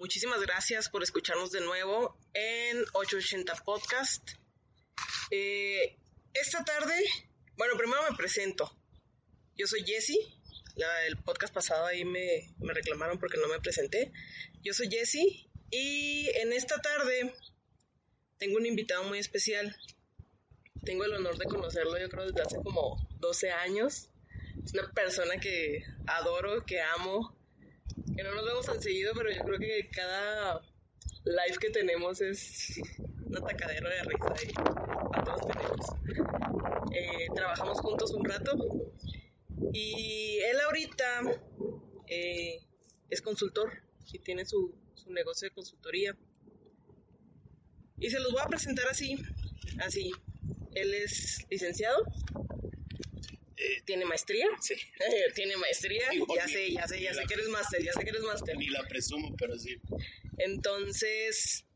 muchísimas gracias por escucharnos de nuevo en 880 Podcast. Eh, esta tarde, bueno, primero me presento. Yo soy Jessie. el podcast pasado ahí me, me reclamaron porque no me presenté. Yo soy Jessie y en esta tarde tengo un invitado muy especial. Tengo el honor de conocerlo, yo creo, desde hace como 12 años. Es una persona que adoro, que amo, que no nos vemos tan seguido, pero yo creo que cada live que tenemos es un atacadero de risa y a todos tenemos. Eh, trabajamos juntos un rato y él ahorita eh, es consultor y tiene su, su negocio de consultoría. Y se los voy a presentar así, así. Él es licenciado, eh, tiene maestría. Sí. tiene maestría. ya sé, ya sé, ya sé que eres máster, ya sé que eres máster. Ni la presumo, pero sí. Entonces,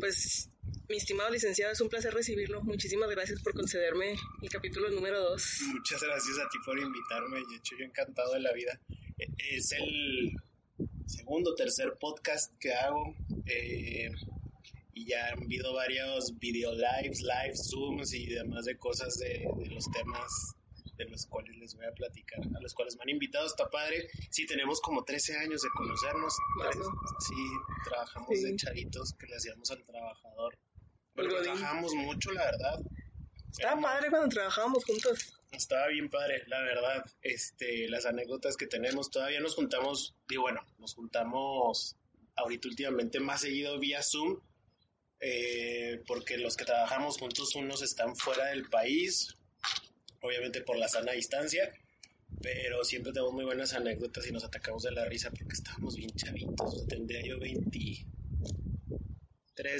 pues, mi estimado licenciado, es un placer recibirlo. Muchísimas gracias por concederme el capítulo número 2. Muchas gracias a ti por invitarme. De hecho, yo encantado de la vida. E, es el segundo, tercer podcast que hago. Eh, y ya han habido varios video lives, live zooms y demás de cosas de, de los temas de los cuales les voy a platicar, a los cuales me han invitado, está padre. Sí, tenemos como 13 años de conocernos. Sí, trabajamos de charitos que le hacíamos al trabajador. Pero trabajamos mucho, la verdad. Estaba padre cuando trabajábamos juntos. Estaba bien padre, la verdad. Este, las anécdotas que tenemos, todavía nos juntamos, digo, bueno, nos juntamos ahorita últimamente más seguido vía Zoom, eh, porque los que trabajamos juntos, unos están fuera del país, obviamente por la sana distancia, pero siempre tenemos muy buenas anécdotas y nos atacamos de la risa porque estábamos bien chavitos. tendría yo 23,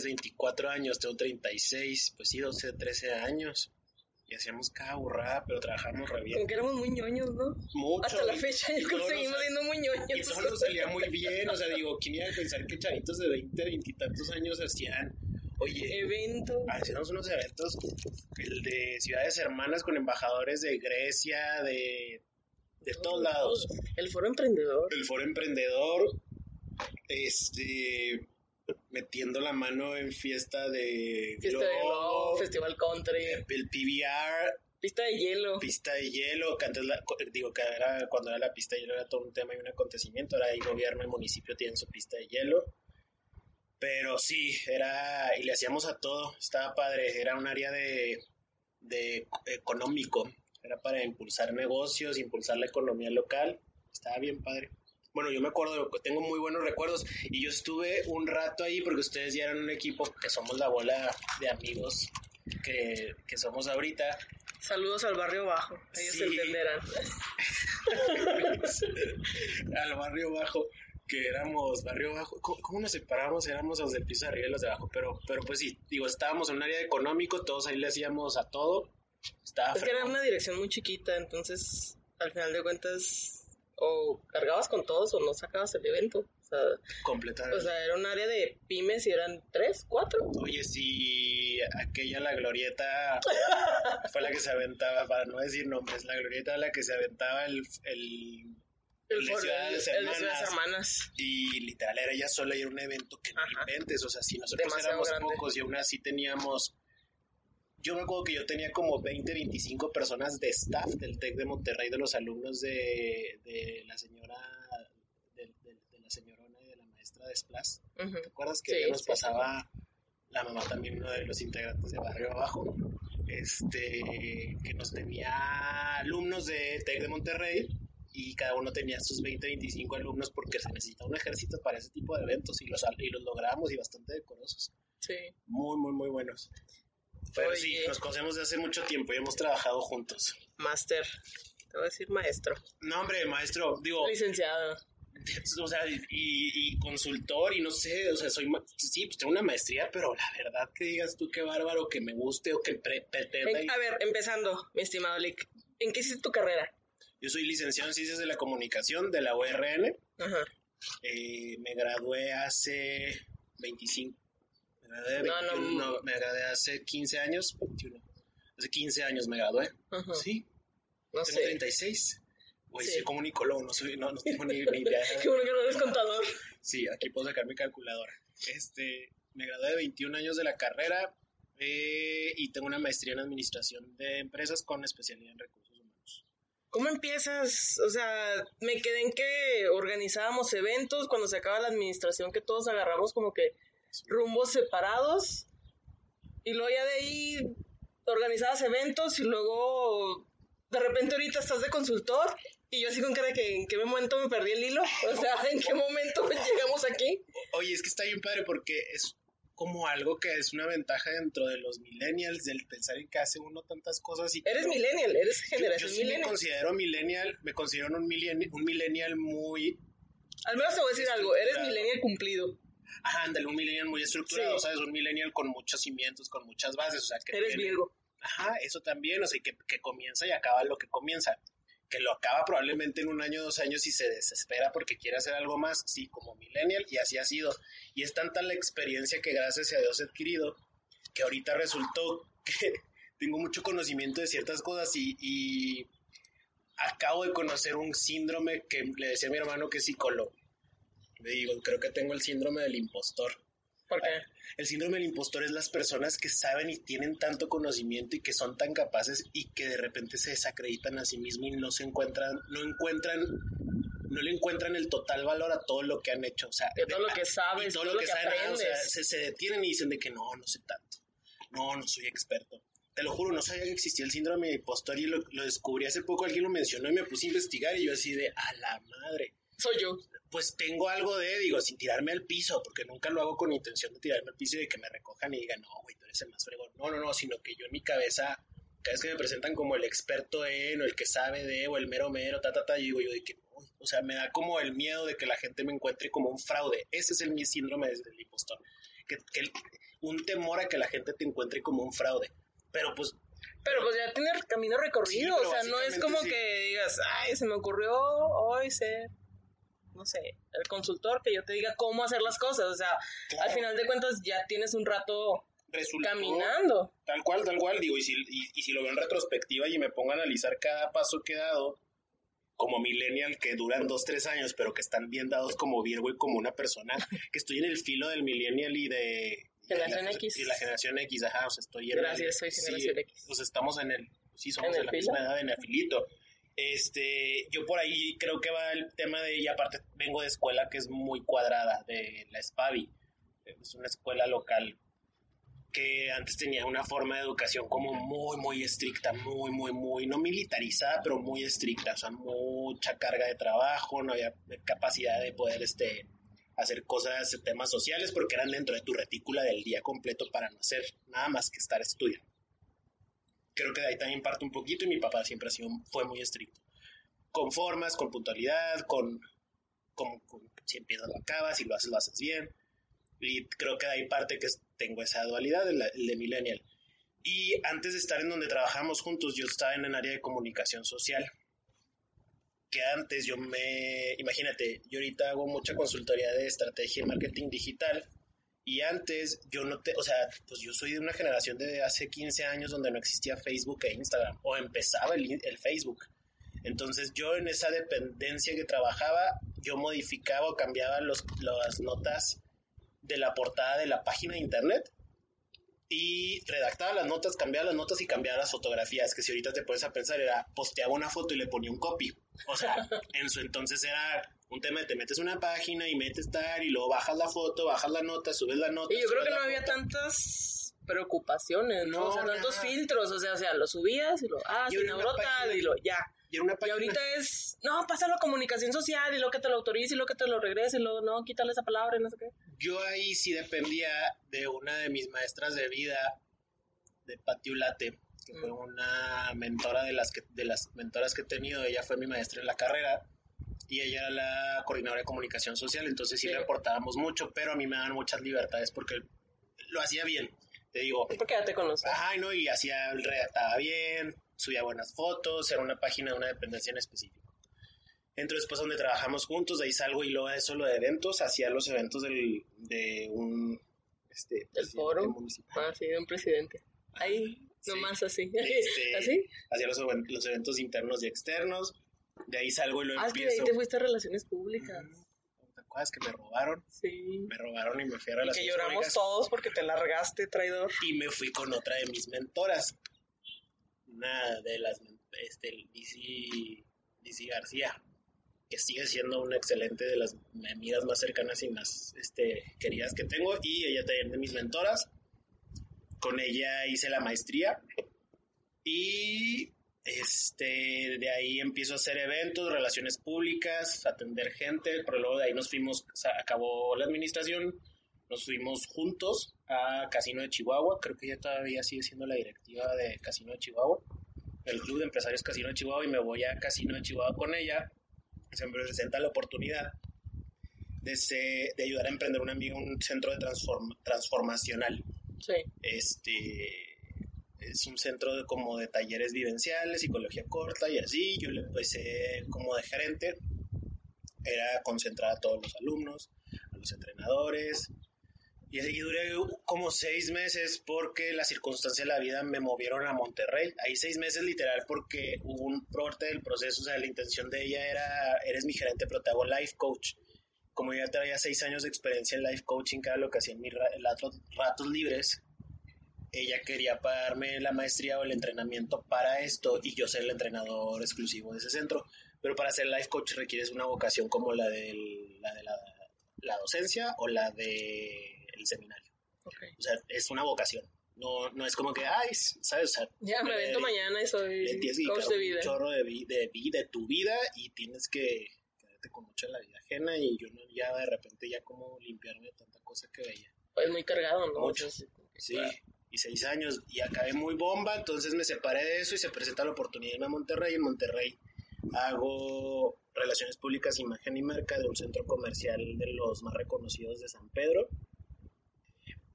24 años, tengo 36, pues sí, 12, 13 años. Y hacíamos cada burrada, pero trabajamos re bien. Como que éramos muy ñoños, ¿no? Mucho. Hasta la fecha yo seguimos siendo muy ñoños. Y eso nos salía muy bien, o sea, digo, ¿quién iba a pensar que chavitos de 20, 20 y tantos años hacían Oye, eventos. Hacemos unos eventos, el de ciudades hermanas con embajadores de Grecia, de, de todos lados. El foro emprendedor. El foro emprendedor, este, metiendo la mano en fiesta de Fiesta de Globo, Festival Country. El PBR. Pista de hielo. Pista de hielo, que antes digo que era, cuando era la pista de hielo era todo un tema y un acontecimiento, ahora el gobierno y municipio tienen su pista de hielo. Pero sí, era, y le hacíamos a todo, estaba padre, era un área de, de económico, era para impulsar negocios, impulsar la economía local, estaba bien padre. Bueno, yo me acuerdo, tengo muy buenos recuerdos y yo estuve un rato ahí porque ustedes ya eran un equipo que somos la bola de amigos que, que somos ahorita. Saludos al barrio bajo, ellos se entenderán. al barrio bajo que éramos barrio bajo. ¿Cómo, nos separamos? Éramos los del piso de arriba y los de abajo. Pero, pero pues sí, digo, estábamos en un área económico, todos ahí le hacíamos a todo. Estaba es que era una dirección muy chiquita, entonces al final de cuentas o cargabas con todos o no sacabas el evento. O sea, Completamente. O sea, era un área de pymes y eran tres, cuatro. Oye, sí, aquella la glorieta fue la que se aventaba, para no decir nombres, la glorieta la que se aventaba el, el el, de las hermanas. Y literal era ya sola y era un evento que no inventes. O sea, si nosotros éramos pocos y aún así teníamos. Yo me acuerdo que yo tenía como 20, 25 personas de staff del TEC de Monterrey, de los alumnos de, de la señora, de, la señorona y de la maestra de Splas. Ujú. ¿Te acuerdas que Sí, ella nos sí, pasaba la mamá también, uno de los integrantes de Barrio Abajo? Este, que nos tenía alumnos de TEC de Monterrey y cada uno tenía sus 20, 25 alumnos porque se necesita un ejército para ese tipo de eventos y los, y los logramos y bastante decorosos. Sí. Muy, muy, muy buenos. Pero sí, nos conocemos de hace mucho tiempo y hemos trabajado juntos. Máster. Te voy a decir maestro. No, hombre, maestro, digo, Licenciado. o sea, y, y consultor y no sé, o sea, soy, sí, pues tengo una maestría, pero la verdad que digas tú qué bárbaro, que me guste o que pre- pretenda. En- a ver, empezando, mi estimado Lick. ¿En qué hiciste tu carrera? Yo soy licenciado en Ciencias de la Comunicación de la URN, Ajá. eh, me gradué hace 25, me gradué, No, no. 21, no, me gradué hace 15 años, 21, hace 15 años me gradué, Ajá. sí, No tengo sé. 36. Güey, Sí. soy comunicólogo, no, soy, no, no tengo ni, ni idea. Qué bueno que no eres contador. Sí, aquí puedo sacar mi calculadora. Este, me gradué de 21 años de la carrera eh, y tengo una maestría en administración de empresas con especialidad en recursos. ¿Cómo empiezas? O sea, me quedé en que organizábamos eventos cuando se acaba la administración, que todos agarramos como que rumbos separados. Y luego ya de ahí organizabas eventos y luego de repente ahorita estás de consultor y yo así con cara que en qué momento me perdí el hilo. O sea, ¿en qué momento llegamos aquí? Oye, es que está bien padre porque es como algo que es una ventaja dentro de los millennials, del pensar en que hace uno tantas cosas y Eres millennial, eres Yo, yo generación sí me considero millennial, me considero un millennial, un millennial muy, Al menos te voy a decir algo, eres millennial cumplido. ajá, ándale, un millennial muy estructurado, Sí. ¿sabes? Un millennial con muchos cimientos, con muchas bases, o sea, que Eres tiene- Virgo. Ajá, eso también, o sea, que, que comienza y acaba lo que comienza. Que lo acaba probablemente en un año, dos años y se desespera porque quiere hacer algo más, sí, como millennial, y así ha sido. Y es tanta la experiencia que gracias a Dios he adquirido, que ahorita resultó que tengo mucho conocimiento de ciertas cosas y, y acabo de conocer un síndrome que le decía a mi hermano que es psicólogo. Le digo, creo que tengo el síndrome del impostor. Porque El síndrome del impostor es las personas que saben y tienen tanto conocimiento y que son tan capaces y que de repente se desacreditan a sí mismos y no se encuentran, no encuentran, no le encuentran el total valor a todo lo que han hecho. O sea, de todo lo que sabes, todo, lo que, saben, ah, o sea, aprendes. se, se detienen y dicen de que no, no sé tanto. No, no soy experto. Te lo juro, no sabía que existía el síndrome de impostor y lo, lo descubrí hace poco, alguien lo mencionó y me puse a investigar y yo así de, a la madre Soy yo. Pues tengo algo de, digo, sin tirarme al piso, porque nunca lo hago con intención de tirarme al piso y de que me recojan y digan, no, güey, tú eres el más fregón. No, no, no, sino que yo en mi cabeza, cada vez que me presentan como el experto en, o el que sabe de, o el mero mero, ta, ta, ta, yo digo yo de que, uy, o sea, me da como el miedo de que la gente me encuentre como un fraude. Ese es el mi síndrome del impostor. Que, que el- un temor a que la gente te encuentre como un fraude. Pero pues Pero pues ya tiene camino recorrido, Sí, o sea, no es como sí. que digas, ay, se me ocurrió hoy ser, no sé, el consultor que yo te diga cómo hacer las cosas, o sea, Claro. al final de cuentas ya tienes un rato resultó... caminando. Tal cual, tal cual, digo, y si, y, y si lo veo en retrospectiva y me pongo a analizar cada paso que he dado, como millennial que duran dos, tres años, pero que están bien dados como Virgo y como una persona que estoy en el filo del millennial y de... Generación la, X. Y la generación X, ajá, o sea, estoy en Gracias, soy sí, generación X. Pues estamos en el... Sí, somos ¿En de el la filo? misma edad, en el filito. Este, yo por ahí creo que va el tema de, y aparte vengo de escuela que es muy cuadrada, de la SPAVI, es una escuela local que antes tenía una forma de educación como muy, muy estricta, muy, muy, muy, no militarizada, pero muy estricta, o sea, mucha carga de trabajo, no había capacidad de poder, este, hacer cosas, temas sociales, porque eran dentro de tu retícula del día completo para no hacer nada más que estar estudiando. Creo que de ahí también parte un poquito y mi papá siempre ha sido, fue muy estricto. Con formas, con puntualidad, con, con, con si empiezas lo acabas, si lo haces, lo haces bien. Y creo que de ahí parte que tengo esa dualidad, el, el de millennial. Y antes de estar en donde trabajamos juntos, yo estaba en el área de comunicación social. Que antes yo me, imagínate, yo ahorita hago mucha consultoría de estrategia y marketing digital. Y antes yo no te, o sea, pues yo soy de una generación de hace 15 años donde no existía Facebook e Instagram, o empezaba el, Facebook. Entonces yo en esa dependencia que trabajaba, yo modificaba o cambiaba los, las notas de la portada de la página de internet y redactaba las notas, cambiaba las notas y cambiaba las fotografías, que si ahorita te pones a pensar era posteaba una foto y le ponía un copy. O sea, en su entonces era un tema de te metes una página y metes tal y luego bajas la foto, bajas la nota, subes la nota. Y yo creo que no había tantas preocupaciones, ¿no? No, o sea, tantos filtros, o sea, o sea, lo subías y lo, ah, Y sin página- y lo, ya. Y una Y página. ahorita es, no, pásalo a comunicación social y lo que te lo autorice y lo que te lo regrese y luego, no, quítale esa palabra y no sé qué. Yo ahí sí dependía de una de mis maestras de vida, de Pati Ulate, que fue Mm. una mentora de las, que, de las mentoras que he tenido. Ella fue mi maestra en la carrera y ella era la coordinadora de comunicación social, entonces sí, Sí. reportábamos mucho, pero a mí me daban muchas libertades porque lo hacía bien. Te digo, Porque ya te conoces. Ajá, no, y hacía, redactaba bien, subía buenas fotos, era una página de una dependencia en específico. Entro después donde trabajamos juntos, de ahí salgo y luego eso lo de eventos, hacía los eventos del, de un este, presidente foro? municipal. Ah, sí, de un presidente. Ahí, Sí. nomás así. Este, ¿Así? Hacía los, los eventos internos y externos, de ahí salgo y lo Ah, es que de ahí empiezo. te fuiste a relaciones públicas. ¿Te acuerdas que me robaron? Sí. Me robaron y me fui a Y que relaciones lloramos públicas. todos porque te largaste, traidor. y me fui con otra de mis mentoras. Una de las, este, Lizzy, Lizzy García, que sigue siendo una excelente de las amigas más cercanas y más este, queridas que tengo, y ella también de mis mentoras. Con ella hice la maestría y este, de ahí empiezo a hacer eventos, relaciones públicas, atender gente, pero luego de ahí nos fuimos, acabó la administración, nos fuimos juntos a Casino de Chihuahua, creo que ella todavía sigue siendo la directiva de Casino de Chihuahua, el Club de Empresarios Casino de Chihuahua, y me voy a Casino de Chihuahua con ella, se me presenta la oportunidad de, se- de ayudar a emprender un un centro de transform- transformacional. Sí. Este es un centro de, como de talleres vivenciales, psicología corta y así. Yo le empecé como de gerente. Era concentrar a todos los alumnos, a los entrenadores. Y ahí duré como seis meses porque las circunstancias de la vida me movieron a Monterrey. Ahí seis meses literal porque hubo un parte del proceso, o sea, la intención de ella era, eres mi gerente, pero te hago life coach. Como yo ya traía seis años de experiencia en life coaching, era lo que hacía en mis ra- ratos, ratos libres, ella quería pagarme la maestría o el entrenamiento para esto y yo ser el entrenador exclusivo de ese centro. Pero para ser life coach requieres una vocación como la, del- la de la, la docencia o la de el seminario. Ok. O sea, es una vocación. No, no es como que, ay, ¿sabes? O sea, Ya me avento mañana y soy coach de un vida. chorro de, vi- de, de tu vida y tienes que quedarte con mucho en la vida ajena y yo no, ya de repente ya como limpiarme de tanta cosa que veía. Pues muy cargado, ¿no? Mucho. Sí, claro. y seis años y acabé muy bomba, entonces me separé de eso y se presenta la oportunidad de irme a Monterrey. En Monterrey hago relaciones públicas, imagen y marca de un centro comercial de los más reconocidos de San Pedro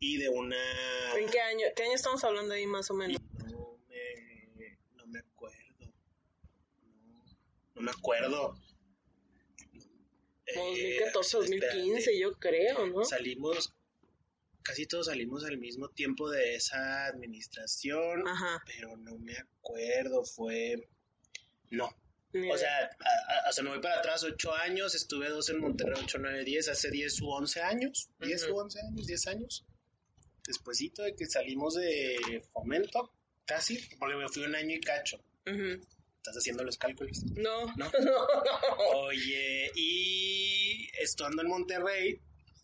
y de una... ¿En qué año? ¿Qué año estamos hablando ahí más o menos? No me, no me acuerdo. No, no me acuerdo. Como Eh, 2014, 2015, espérate. yo creo, ¿no? Salimos, casi todos salimos al mismo tiempo de esa administración, Ajá. pero no me acuerdo, fue... No, Ni o sea, a- a- o sea, me voy para atrás, ocho años, estuve dos en Monterrey, ocho, nueve, diez, hace diez u once años, diez Ujú. u once años, diez años, despuésito de que salimos de fomento, casi, porque me fui un año y cacho, estás haciendo los cálculos. No, ¿No? Oye, y estando en Monterrey,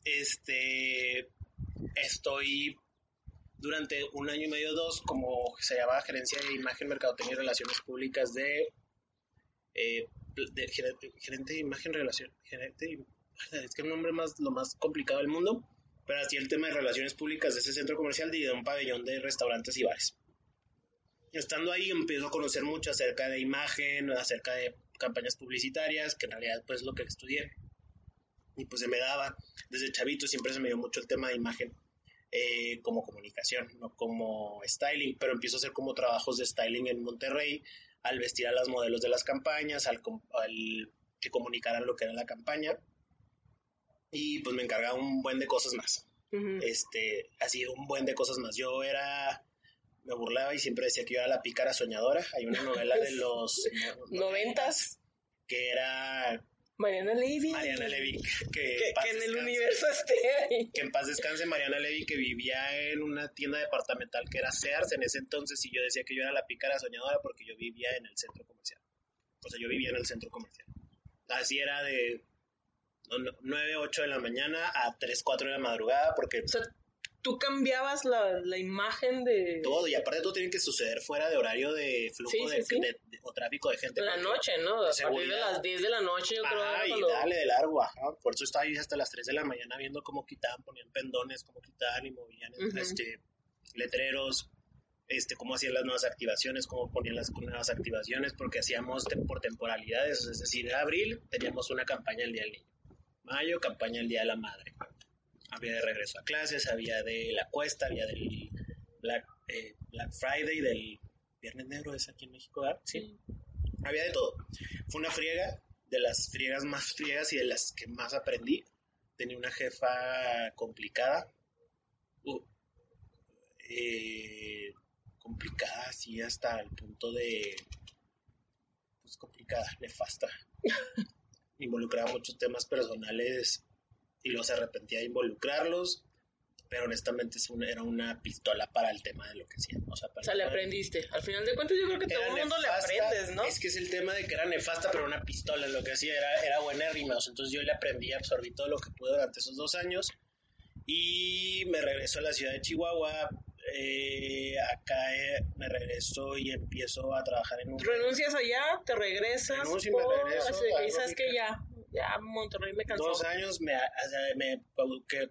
este, estoy durante un año y medio, dos, como se llama gerencia de imagen, mercadotecnia y relaciones públicas de, eh, de gerente, gerente de imagen, relación, gerente, es que el nombre más, lo más complicado del mundo, pero así el tema de relaciones públicas de ese centro comercial y de un pabellón de restaurantes y bares. Estando ahí empiezo a conocer mucho acerca de imagen, acerca de campañas publicitarias, que en realidad pues es lo que estudié. Y pues se me daba, desde chavito siempre se me dio mucho el tema de imagen eh, como comunicación, no como styling, pero empiezo a hacer como trabajos de styling en Monterrey, al vestir a las modelos de las campañas, al, al que comunicaran lo que era la campaña. Y pues me encargaba un buen de cosas más este, así un buen de cosas más. Yo era, me burlaba y siempre decía que yo era la pícara soñadora. Hay una novela de los no- Noventas. que era Mariana Levy. Mariana Levy, que, Que, en paz que en el descanse. universo esté ahí. Que en paz descanse Mariana Levy, que vivía en una tienda departamental que era Sears en ese entonces, y yo decía que yo era la pícara soñadora porque yo vivía en el centro comercial. O sea, yo vivía en el centro comercial. Así era de 9, 8 de la mañana a 3, 4 de la madrugada, porque... O sea, tú cambiabas la, la imagen de... Todo, y aparte todo tiene que suceder fuera de horario de flujo de, o tráfico de gente. La noche, ¿no? A partir de las 10 de la noche yo creo. Ah, y dale de largo, ajá. Por eso estaba ahí hasta las 3 de la mañana viendo cómo quitaban, ponían pendones, cómo quitaban y movían este, letreros, este, cómo hacían las nuevas activaciones, cómo ponían las nuevas activaciones, porque hacíamos por temporalidades, es decir, en abril teníamos una campaña el Día del Niño, mayo campaña el Día de la Madre, había de regreso a clases, había de la cuesta, había del Black, eh, Black Friday, del Viernes Negro, es aquí en México, ¿verdad? Sí, había de todo. Fue una friega, de las friegas más friegas y de las que más aprendí. Tenía una jefa complicada. Uh, eh, complicada, así hasta el punto de, pues complicada, nefasta. Involucraba muchos temas personales y los arrepentía de involucrarlos, pero honestamente era una pistola para el tema de lo que hacía. O sea, le aprendiste. Al final de cuentas yo creo que todo el mundo le aprendes, ¿no? Es que es el tema de que era nefasta, pero una pistola. Lo que hacía era, era buena rimas. Entonces yo le aprendí, absorbí todo lo que pude durante esos dos años y me regreso a la ciudad de Chihuahua eh, acá eh, me regreso y empiezo a trabajar en un... ¿Renuncias allá? ¿Te regresas? Renuncio y me regreso. Así, que ya, ya Monterrey me cansó. Dos años me, me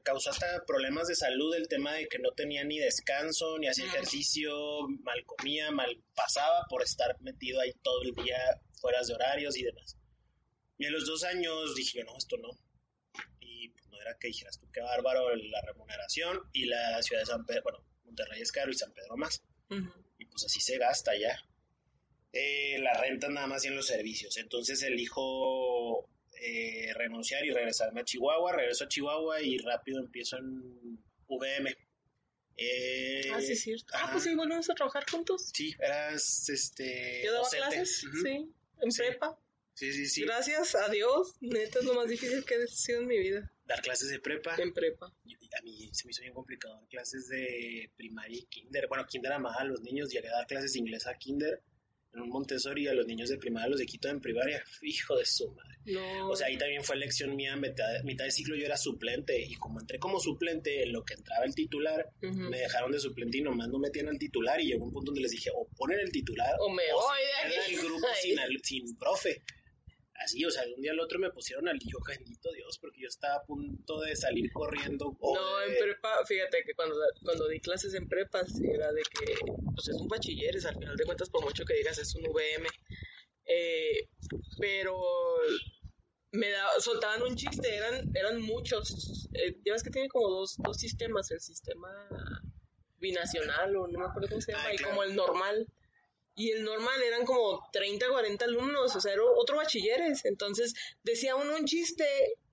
causó hasta problemas de salud el tema de que no tenía ni descanso, ni hacía ejercicio, mal comía, mal pasaba por estar metido ahí todo el día fuera de horarios y demás. Y en los dos años dije, no, esto no. Y pues, no era que dijeras tú qué bárbaro la remuneración y la ciudad de San Pedro, bueno, Monterrey es caro y San Pedro más. Y pues así se gasta ya. Eh, la renta nada más y en los servicios. Entonces elijo eh, renunciar y regresarme a Chihuahua. Regreso a Chihuahua y rápido empiezo en VM. Eh, ah, sí, es cierto. Ah, pues sí, volvemos a trabajar juntos. Sí, eras este. Yo daba clases, sí, en prepa. Sí, sí, sí. Gracias a Dios, neta es lo más difícil que he sido en mi vida. Dar clases de prepa. En prepa. A mí se me hizo bien complicado dar clases de primaria y kinder. Bueno, kinder a más a los niños, llegué a dar clases de inglés a kinder en un Montessori a los niños de primaria los de Quito en primaria. Hijo de su madre. No. O sea, ahí también fue lección mía, mitad, mitad de ciclo yo era suplente y como entré como suplente en lo que entraba el titular, me dejaron de suplente y nomás no metían al titular y llegó un punto donde les dije, o ponen el titular o me voy de el grupo sin, sin profe así, o sea, de un día al otro me pusieron al hijo, bendito Dios, porque yo estaba a punto de salir corriendo. no, en prepa, fíjate que cuando, cuando di clases en prepa, era de que, pues es un bachilleres, al final de cuentas, por mucho que digas es un VM. Eh, pero me da, soltaban un chiste, eran, eran muchos. Eh, ya ves que tiene como dos, dos sistemas, el sistema binacional o no me acuerdo cómo se llama, ah, y como el normal y el normal eran como 30, 40 alumnos, o sea, era otro bachilleres. Entonces decía uno un chiste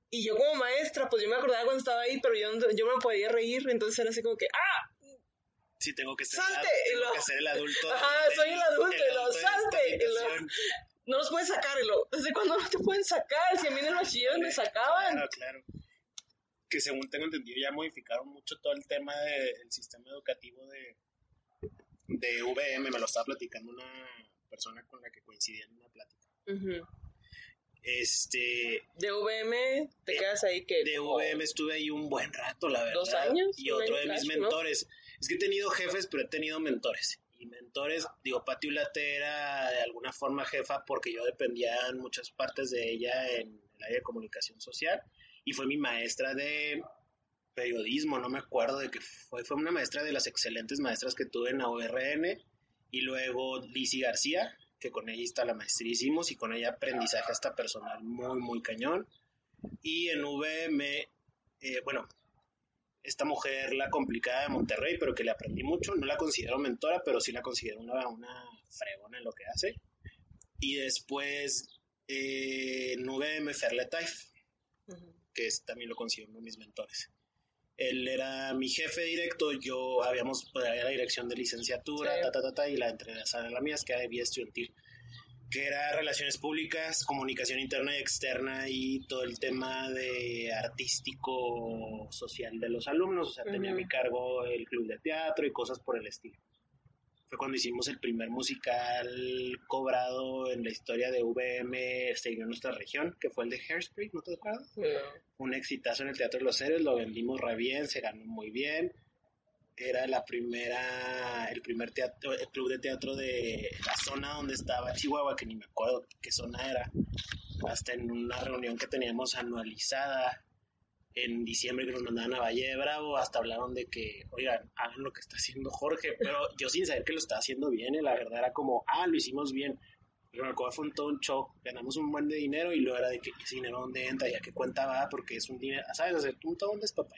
y yo como maestra, pues yo me acordaba cuando estaba ahí, pero yo, yo me podía reír, entonces era así como que, ¡ah! Sí, tengo que ser, ¡Salte! tengo que ser el adulto. Ajá, soy el adulto, lo salte. no los puedes sacar, ¿desde cuándo no te pueden sacar? Si a mí en el bachiller me sacaban. Claro, claro. Que según tengo entendido, ya modificaron mucho todo el tema del sistema educativo de, de VM, me lo estaba platicando una persona con la que coincidí en una plática. Este. ¿De VM te quedas ahí que.? De VM estuve ahí un buen rato, la verdad. ¿Dos años? Y otro de mis mentores. Es que he tenido jefes, pero he tenido mentores. Y mentores, digo, Pati Ulate era de alguna forma jefa porque yo dependía en muchas partes de ella en el área de comunicación social. Y fue mi maestra de periodismo, no me acuerdo de qué fue, fue una maestra de las excelentes maestras que tuve en la ORN y luego Lizzie García, que con ella está la maestría hicimos y con ella aprendizaje hasta personal muy, muy cañón. Y en VM, eh, bueno, esta mujer, la complicada de Monterrey, pero que le aprendí mucho, no la considero mentora, pero sí la considero una, una fregona en lo que hace. Y después eh, en VM Ferle Taif, que es, también lo considero uno de mis mentores. Él era mi jefe directo, yo habíamos, pues, la dirección de licenciatura, ta, ta, ta, y la entrevista de la mía, es que había estudiantil, que era relaciones públicas, comunicación interna y externa y todo el tema de artístico social de los alumnos, o sea, tenía a mi cargo el club de teatro y cosas por el estilo. Fue cuando hicimos el primer musical cobrado en la historia de VM este, en nuestra región, que fue el de Hairspray, ¿no te acuerdas? Un exitazo en el Teatro de los Héroes, lo vendimos re bien, se ganó muy bien. Era la primera, el primer teatro, el club de teatro de la zona donde estaba Chihuahua, que ni me acuerdo qué zona era, hasta en una reunión que teníamos anualizada en diciembre que nos mandaban a Valle de Bravo, hasta hablaron de que, oigan, hagan lo que está haciendo Jorge, pero yo sin saber que lo estaba haciendo bien, la verdad era como, ah, lo hicimos bien. Pero el fue un todo un show, ganamos un buen de dinero y luego era de que ese dinero dónde entra, ya que cuenta va, porque es un dinero, ¿sabes? hacer un todo dónde es papá.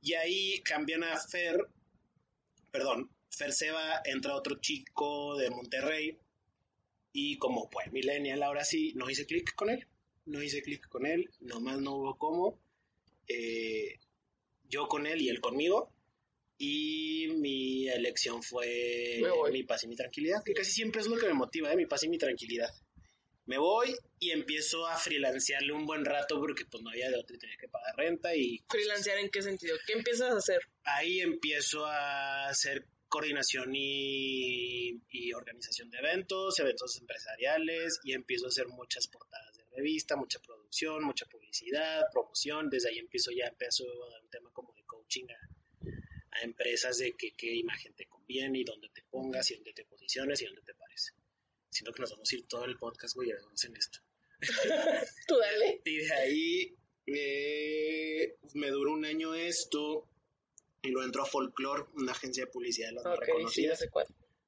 Y ahí cambian a Fer, perdón, Fer Seba, entra otro chico de Monterrey y como pues millennial ahora sí, no hice clic con él, no hice clic con él, nomás no hubo cómo eh, yo con él y él conmigo. Y mi elección fue mi paz y mi tranquilidad, que casi siempre es lo que me motiva, ¿eh? mi paz y mi tranquilidad. Me voy y empiezo a freelancearle un buen rato porque pues no había de otro, tenía que pagar renta y... ¿Freelancear en qué sentido? ¿Qué empiezas a hacer? Ahí empiezo a hacer coordinación y, y, organización de eventos, eventos empresariales y empiezo a hacer muchas portadas de revista, mucha producción, mucha publicidad, promoción. Desde ahí empiezo ya, empiezo a dar un tema como de coaching a, empresas de que, qué imagen te conviene y dónde te pongas y dónde te posiciones y dónde te parece. Siento que nos vamos a ir todo el podcast, güey, vamos en esto. Tú dale. Y de ahí eh, me duró un año esto y lo entró a Folklore, una agencia de publicidad de las más reconocidas,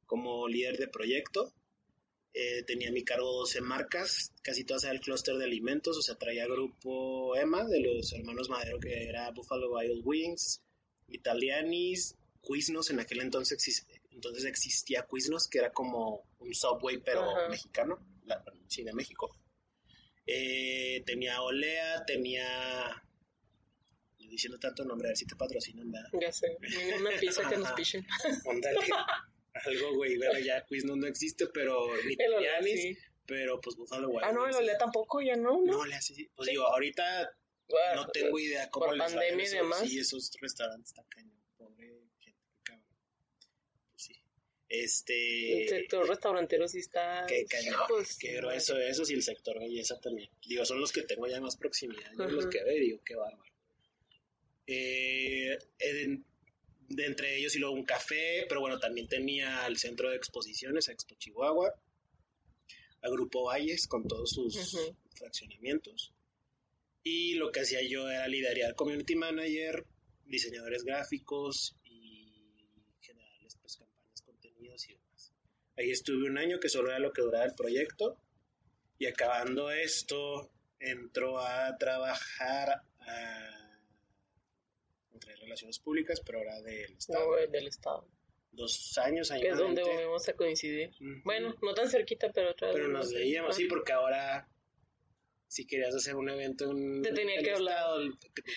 como líder de proyecto. Eh, tenía a mi cargo 12 marcas, casi todas eran el clúster de alimentos, o sea, traía grupo EMA de los hermanos Madero, que era Buffalo Wild Wings, Italianis, Quiznos, en aquel entonces, entonces existía Quiznos, que era como un Subway, pero mexicano, sí, de México. Eh, tenía Olea, tenía diciendo tanto nombre, a ver si te patrocinan, ¿verdad? Ya sé, una pizza que nos pichen. Algo, güey, bueno, ya Quiz no, existe, pero ni Yanis, pero pues Buffalo Wild. Ah, no, el Olea tampoco, ya no, ¿no? No, le hace, pues digo, ahorita no tengo idea cómo por les pandemia y demás. Sí, esos restaurantes están cañón, pobre gente, cabrón. Pues sí. Este. El sector restaurantero sí está. Qué cañón. Pues, qué grueso eso, y el sector belleza también. Digo, son los que tengo ya más proximidad. Yo los que veo digo, qué bárbaro. Eh, de entre ellos y luego un café, pero bueno, también tenía el centro de exposiciones, Expo Chihuahua, a Grupo Valles con todos sus fraccionamientos. Y lo que hacía yo era liderar community manager, diseñadores gráficos y generarles pues campañas, contenidos y demás. Ahí estuve un año que solo era lo que duraba el proyecto y acabando esto entró a trabajar a relaciones públicas, pero ahora del Estado. No, del Estado. Dos años, años. Que es donde volvemos a coincidir. Bueno, no tan cerquita, pero otra vez. Pero nos veíamos, sí, porque ahora si querías hacer un evento en te tenía que hablar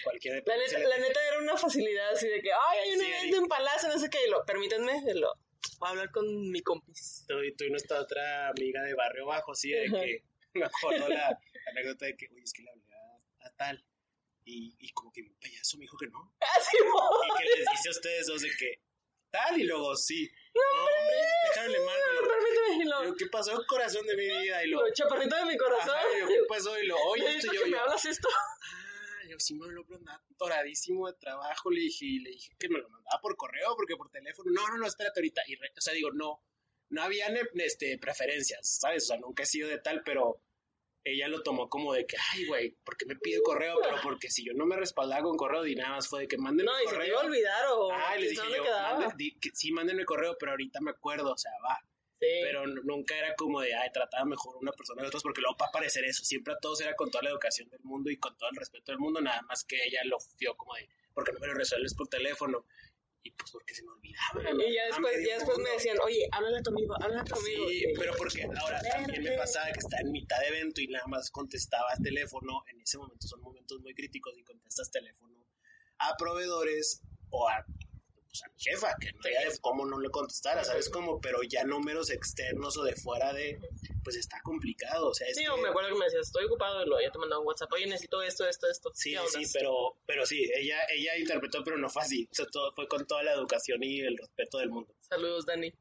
cualquier la neta, la neta era una facilidad así de que ay hay un evento en Palacio no sé qué y lo permítanme lo voy a hablar con mi compis tú, tú y nuestra otra amiga de barrio bajo sí de que me acuerdo la, anécdota de que oye es que le hablé a tal y, y como que mi payaso me dijo que no. Ah, y que les dice a ustedes dos de que tal y luego sí. No, hombre, déjale mal. Pero, ¿qué pasó, corazón de mi vida? Y lo, chaparrito de mi corazón. ¿qué pasó? Y lo, oye, esto yo, yo. ¿Me hablas esto? Ah, yo sí me lo mandaba toradísimo de trabajo. Le dije, y le dije que me lo mandaba por correo, porque por teléfono. No, no, no, espérate ahorita. Y o sea, digo, no, no había este, preferencias, ¿sabes? O sea, nunca he sido de tal, pero ella lo tomó como de que, ay, güey, ¿por qué me pide correo? Pero porque si yo no me respaldaba con correo, y nada más fue de que manden no, correo. No, y se te iba a olvidar o... Ah, les dije yo, sí, mándenme correo, pero ahorita me acuerdo, o sea, va. Sí. Pero nunca era como de, ay, trataba mejor una persona de otros, porque luego va a parecer eso. Siempre a todos era con toda la educación del mundo y con todo el respeto del mundo, nada más que ella lo vio como de, porque no me lo resuelves por teléfono y pues porque se me olvidaba. Y ya después, ya después me decían, oye, háblale a tu amigo, háblale a tu amigo. Sí, pero porque ahora también me pasaba que estaba en mitad de evento y nada más contestaba teléfono, en ese momento son momentos muy críticos y contestas teléfono a proveedores o a pues, a mi jefa, que no había de cómo no le contestara, ¿sabes cómo? Pero ya números externos o de fuera de, pues está complicado, o sea, Sí, me acuerdo que me decías, estoy ocupado, lo, ya te mandaba un WhatsApp, oye, necesito esto, esto, esto. Sí, sí, pero, pero sí, ella, ella interpretó, pero no fue así, o sea, todo fue con toda la educación y el respeto del mundo. Saludos, Dani.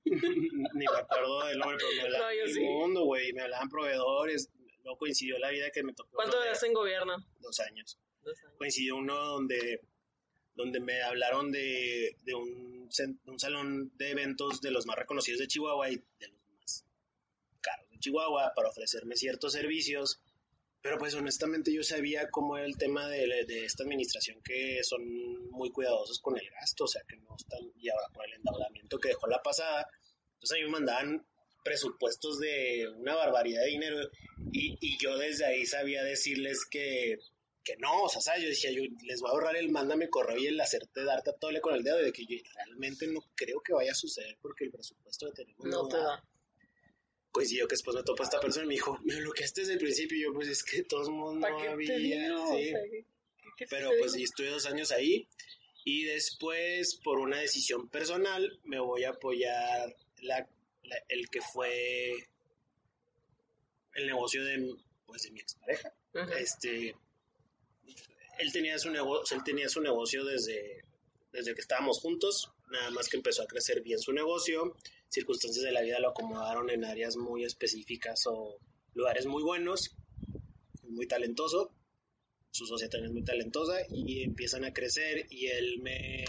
Ni me acuerdo del nombre, pero me hablaban no, del mundo, güey, me hablaban proveedores, no coincidió la vida que me tocó. ¿Cuánto hace en gobierno? Dos años. Coincidió uno donde, donde me hablaron de, de un, un, salón de eventos de los más reconocidos de Chihuahua y de los más caros de Chihuahua para ofrecerme ciertos servicios. Pero pues honestamente yo sabía cómo era el tema de, de, esta administración que son muy cuidadosos con el gasto, o sea que no están, y ahora por el endeudamiento que dejó la pasada, entonces a mí me mandaban presupuestos de una barbaridad de dinero y, y yo desde ahí sabía decirles que que no, o sea, yo decía, yo les voy a ahorrar el mándame correo y el hacerte darte a tole con el dedo de que yo realmente no creo que vaya a suceder porque el presupuesto de tenemos no, te da. Pues yo que después me topó esta persona y me dijo, me bloqueaste desde el principio y yo pues es que de todos modos no había, sí. Pero pues estuve dos años ahí y después por una decisión personal me voy a apoyar la, el que fue el negocio de, pues, de mi expareja. Este, él tenía su negocio, él tenía su negocio desde, desde que estábamos juntos, nada más que empezó a crecer bien su negocio, circunstancias de la vida lo acomodaron en áreas muy específicas o lugares muy buenos, muy talentoso, su sociedad también es muy talentosa y empiezan a crecer y él me,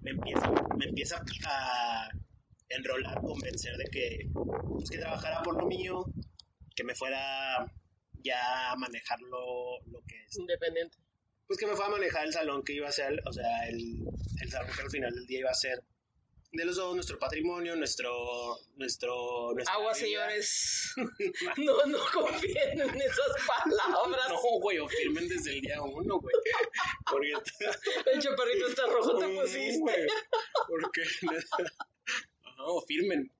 me, empieza, me empieza a enrolar, convencer de que, pues, que trabajara por lo mío, que me fuera ya a manejar lo, lo que es. Independiente pues que me fue a manejar el salón que iba a ser, o sea, el, el salón que al final del día iba a ser de los dos, nuestro patrimonio, nuestro, nuestro, Agua, señores. no, no confíen en esas palabras. No, güey, o firmen desde el día uno, güey. Porque... el chaparrito está rojo, te pusiste. Porque, no, firmen.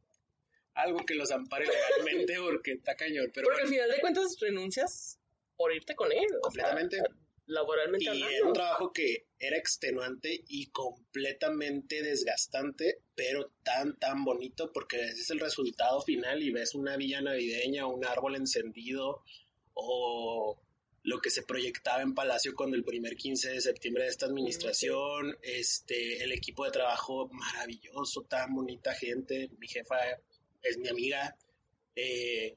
Algo que los ampare legalmente porque está cañón. Pero porque al final de cuentas renuncias por irte con él. Completamente laboralmente y era un trabajo que era extenuante y completamente desgastante, pero tan, tan bonito porque ese es el resultado final y ves una villa navideña, un árbol encendido o lo que se proyectaba en Palacio con el primer 15 de septiembre de esta administración, este, el equipo de trabajo maravilloso, tan bonita gente, mi jefa es mi amiga, eh,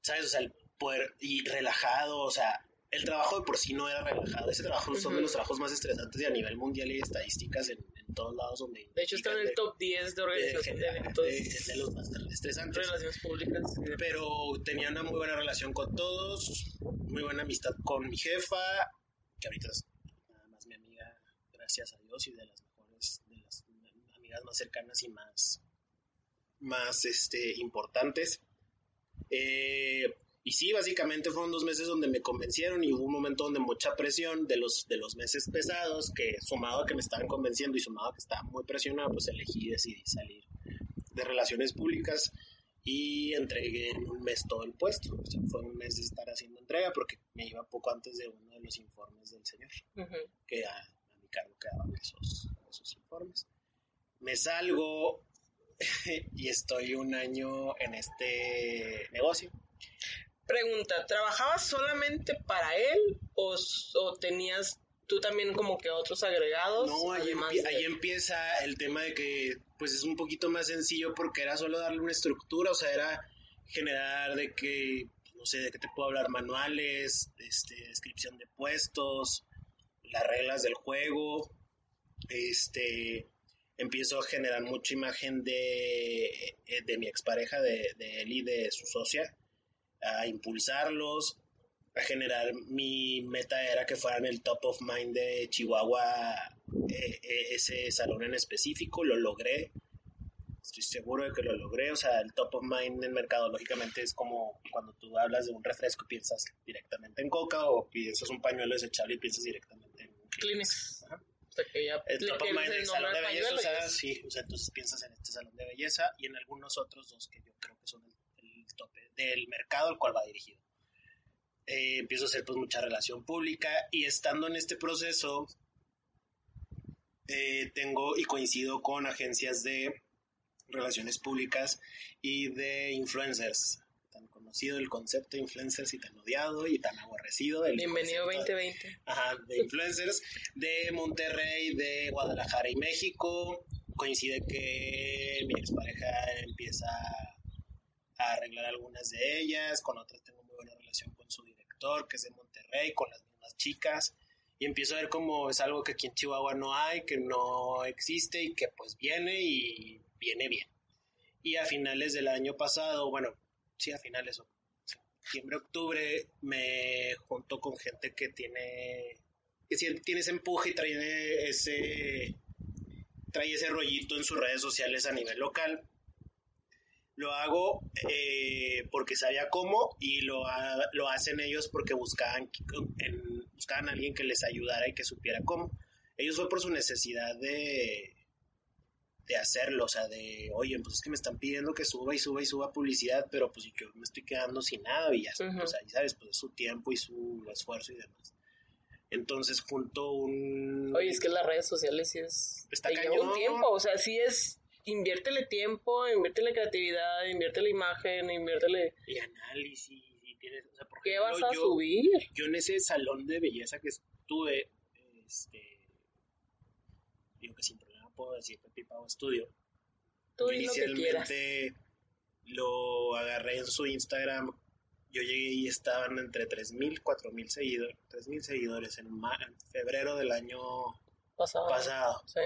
¿sabes? O sea, el poder, y relajado, o sea, el trabajo de por sí no era relajado. Ese trabajo son de los trabajos más estresantes y a nivel mundial y estadísticas en, todos lados donde... De hecho está en el top 10 de organización de, eventos. De, los más estresantes. Relaciones públicas. Pero tenía una muy buena relación con todos, muy buena amistad con mi jefa, que ahorita es nada más mi amiga, gracias a Dios, y de las mejores, de las amigas más cercanas y más, más este, importantes. Eh, y sí, básicamente fueron dos meses donde me convencieron y hubo un momento donde mucha presión de los, de los meses pesados, que sumado a que me estaban convenciendo y sumado a que estaba muy presionado, pues elegí decidí salir de relaciones públicas y entregué en un mes todo el puesto. fue un mes de estar haciendo entrega porque me iba poco antes de uno de los informes del señor, que a, a, mi cargo quedaban esos, esos informes. Me salgo y estoy un año en este negocio Pregunta, ¿trabajabas solamente para él o, tenías tú también como que otros agregados? No, ahí, ahí, empieza el tema de que pues es un poquito más sencillo porque era solo darle una estructura, o sea, era generar de que, no sé, de qué te puedo hablar, manuales, este, descripción de puestos, las reglas del juego, este, empiezo a generar mucha imagen de, de mi expareja, de, de él y de su socia, a impulsarlos, a generar mi meta era que fueran el top of mind de Chihuahua eh, eh, ese salón en específico, lo logré, estoy seguro de que lo logré, o sea, el top of mind en mercado lógicamente es como cuando tú hablas de un refresco y piensas directamente en Coca o piensas un pañuelo desechable y piensas directamente en Kleenex. el top of mind el salón de belleza, o sea, sí, o sea, entonces piensas en este salón de belleza y en algunos otros dos que yo creo que son el tope del mercado al cual va dirigido. Eh, empiezo a hacer pues mucha relación pública y estando en este proceso, eh, tengo y coincido con agencias de relaciones públicas y de influencers. Tan conocido el concepto de influencers y tan odiado y tan aborrecido. El Bienvenido 2020. Ajá, de influencers de Monterrey, de Guadalajara y México. Coincide que mi expareja empieza a arreglar algunas de ellas, con otras tengo muy buena relación con su director, que es de Monterrey, con las mismas chicas y empiezo a ver como es algo que aquí en Chihuahua no hay, que no existe y que pues viene y viene bien. Y a finales del año pasado, bueno, sí, a finales, septiembre, octubre, me junto con gente que tiene, que tiene ese empuje y trae ese, trae ese rollito en sus redes sociales a nivel local. Lo hago eh, porque sabía cómo y lo, lo hacen ellos porque buscaban, buscaban a alguien que les ayudara y que supiera cómo. Ellos fue por su necesidad de, de hacerlo, o sea, de, oye, pues es que me están pidiendo que suba y suba y suba publicidad, pero pues yo me estoy quedando sin nada y ya, o sea, sabes, pues es su tiempo y su esfuerzo y demás. Entonces, junto un... Oye, es que las redes sociales sí es... Está un tiempo, o sea, sí es... Inviértele tiempo, inviértele creatividad, inviértele imagen, inviértele... Y análisis, y tienes... O sea, por ¿Qué vas a subir? Yo en ese salón de belleza que estuve, este... Digo que siempre puedo decir Pepi Pau Studio. Tú Inicialmente lo, agarré en su Instagram. Yo llegué y estaban entre 3.000, 4.000 seguidores, 3.000 seguidores en, febrero del año pasado. Sí.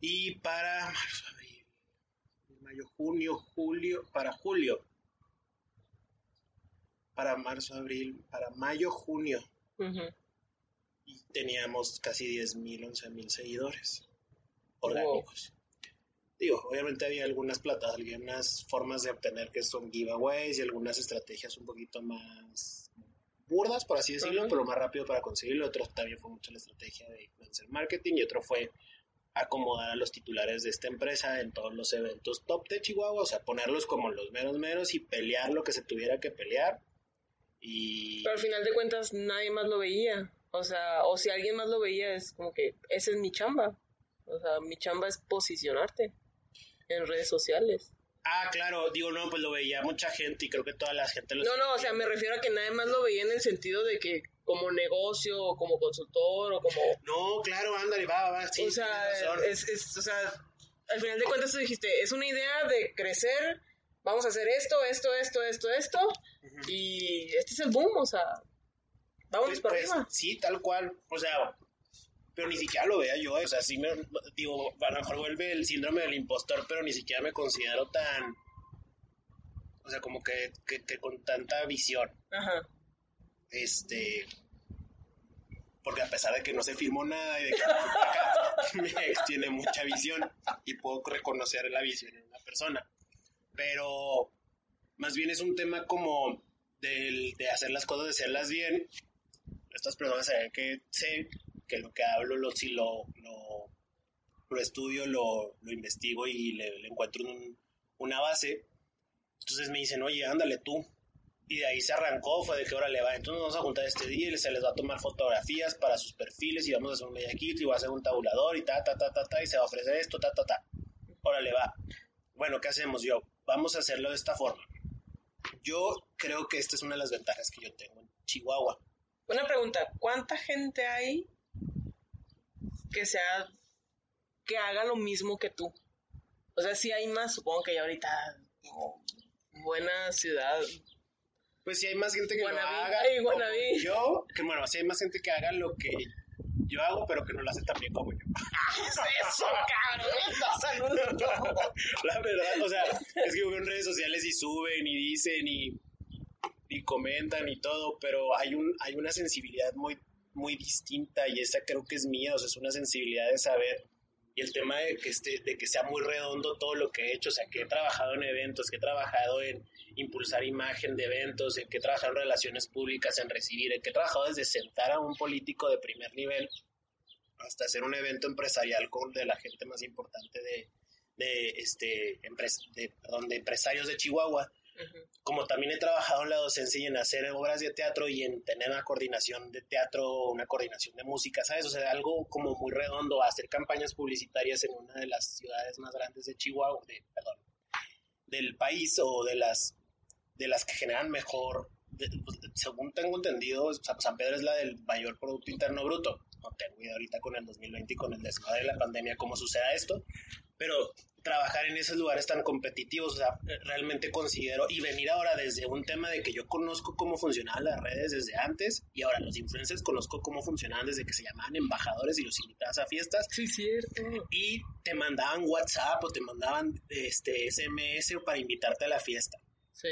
Y para marzo, abril, mayo, junio, julio, para julio, para marzo, abril, para mayo, junio, y teníamos casi 10.000, 11.000 seguidores orgánicos. Digo, obviamente había algunas plataformas, algunas formas de obtener que son giveaways y algunas estrategias un poquito más burdas, por así decirlo, pero más rápido para conseguirlo. Otro también fue mucho la estrategia de influencer marketing y otro fue acomodar a los titulares de esta empresa en todos los eventos top de Chihuahua, o sea, ponerlos como los meros meros y pelear lo que se tuviera que pelear. Y... Pero al final de cuentas nadie más lo veía. O sea, o si alguien más lo veía es como que esa es mi chamba. O sea, mi chamba es posicionarte en redes sociales. Ah, claro, digo, no, pues lo veía mucha gente y creo que toda la gente lo No, no, o sea, me refiero a que nada más lo veía en el sentido de que como negocio o como consultor o como... No, claro, ándale, va, va, sí. O sea, es, es, o sea, al final de cuentas tú dijiste, es una idea de crecer, vamos a hacer esto, esto, esto, esto, esto, y este es el boom, o sea, vamos pues, para pues, arriba. Sí, tal cual, o sea, pero ni siquiera lo vea yo, o sea, sí me, digo, a lo mejor vuelve el síndrome del impostor, pero ni siquiera me considero tan, o sea, como que, que, con tanta visión. Ajá. Este, porque a pesar de que no se firmó nada y de que mi ex tiene mucha visión y puedo reconocer la visión en una persona, pero más bien es un tema como del, de hacer las cosas, de hacerlas bien. Estas personas saben que sé que lo que hablo lo, si lo, lo, estudio, lo, lo, investigo y le, encuentro una base. Entonces me dicen, oye, ándale tú. Y de ahí se arrancó, fue de que hora le va. Entonces vamos a juntar este día y se les va a tomar fotografías para sus perfiles y vamos a hacer un media y va a hacer un tabulador y ta, ta, ta, ta, ta, y se va a ofrecer esto, ta, ta, ta. Órale, va. Bueno, ¿qué hacemos yo? Vamos a hacerlo de esta forma. Yo creo que esta es una de las ventajas que yo tengo en Chihuahua. Una pregunta, ¿cuánta gente hay que sea, que haga lo mismo que tú. O sea, si hay más, supongo que ya ahorita, buena ciudad. Pues si hay más gente que lo haga. yo, que bueno, si hay más gente que haga lo que yo hago, pero que no lo hace tan bien como yo. eso, cabrón? La verdad, o sea, es que veo en redes sociales y suben y dicen y, y comentan y todo, pero hay un hay una sensibilidad muy muy distinta y esa creo que es mía, o sea, es una sensibilidad de saber y el tema de que, esté, de que sea muy redondo todo lo que he hecho, o sea, que he trabajado en eventos, que he trabajado en impulsar imagen de eventos, que he trabajado en relaciones públicas, en recibir, que he trabajado desde sentar a un político de primer nivel hasta hacer un evento empresarial con de la gente más importante de, de este, de, perdón, de empresarios de Chihuahua. Como también he trabajado en la docencia y en hacer obras de teatro y en tener una coordinación de teatro, una coordinación de música, ¿sabes? O sea, algo como muy redondo, hacer campañas publicitarias en una de las ciudades más grandes de Chihuahua, de, perdón, del país o de las, de las que generan mejor, pues, según tengo entendido, San Pedro es la del mayor Producto Interno Bruto. No tengo idea ahorita con el 2020 y con el desmadre de la pandemia cómo suceda esto, pero trabajar en esos lugares tan competitivos, o sea, realmente considero, y venir ahora desde un tema de que yo conozco cómo funcionaban las redes desde antes, y ahora los influencers conozco cómo funcionaban desde que se llamaban embajadores y los invitabas a fiestas. Sí, cierto. Y te mandaban WhatsApp o te mandaban este SMS para invitarte a la fiesta. Sí.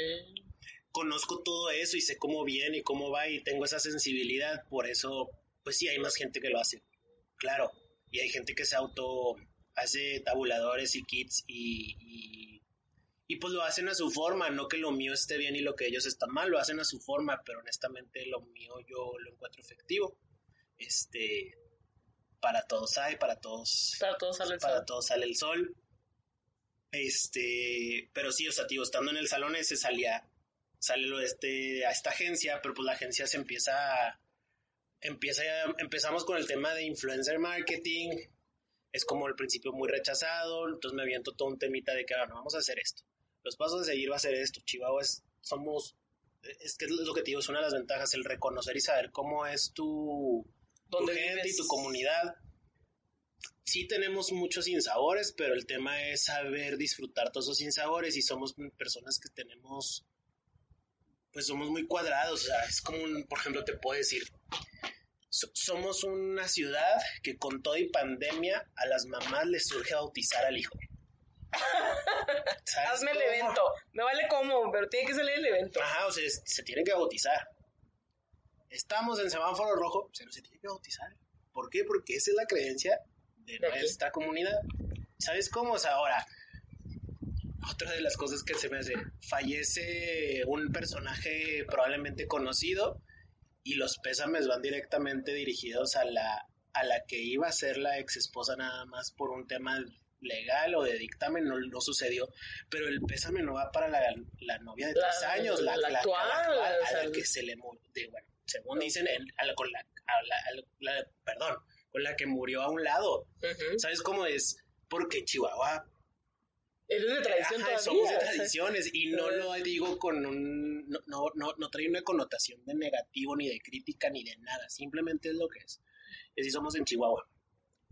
Conozco todo eso y sé cómo viene y cómo va y tengo esa sensibilidad, por eso, pues sí, hay más gente que lo hace. Claro, y hay gente que se auto hace tabuladores y kits y, y, pues lo hacen a su forma, no que lo mío esté bien y lo que ellos están mal, lo hacen a su forma, pero honestamente lo mío yo lo encuentro efectivo. Este, para todos hay, para todos, para todos sale el para sol. todos sale el sol. Este, pero sí, o sea, tío, estando en el salón ese salía, sale lo de este, a esta agencia, pero pues la agencia se empieza, empieza, empezamos con el tema de influencer marketing, es como al principio muy rechazado, entonces me aviento todo un temita de que, bueno, vamos a hacer esto. Los pasos de seguir va a ser esto. Chihuahua es, somos, es que es lo que te digo, es una de las ventajas, el reconocer y saber cómo es tu, tu gente y tu comunidad. Sí tenemos muchos sinsabores, pero el tema es saber disfrutar todos esos sinsabores y somos personas que tenemos, pues somos muy cuadrados, o sea, es como un, por ejemplo, te puedo decir, somos una ciudad que con todo y pandemia a las mamás les surge bautizar al hijo. Hazme el evento. Me vale cómo, pero tiene que salir el evento. Ajá, o sea, se tiene que bautizar. Estamos en semáforo rojo, pero se tiene que bautizar. ¿Por qué? Porque esa es la creencia de, de nuestra comunidad. ¿Sabes cómo? O sea, ahora, otra de las cosas que se me hace, fallece un personaje probablemente conocido y los pésames van directamente dirigidos a la, a la que iba a ser la ex esposa nada más por un tema legal o de dictamen, no, no sucedió, pero el pésame no va para la, la novia de tres La- años, la, actual, la actual, o a la que se le murió, bueno, según dicen, el- a la, con la, a la- a la- la- perdón, con la que murió a un lado. ¿Sabes cómo es? Porque Chihuahua Eres de tradición Ajá, todavía. somos de tradiciones y no lo digo con un... No, no, no, no trae una connotación de negativo, ni de crítica, ni de nada. Simplemente es lo que es. Y así somos en Chihuahua.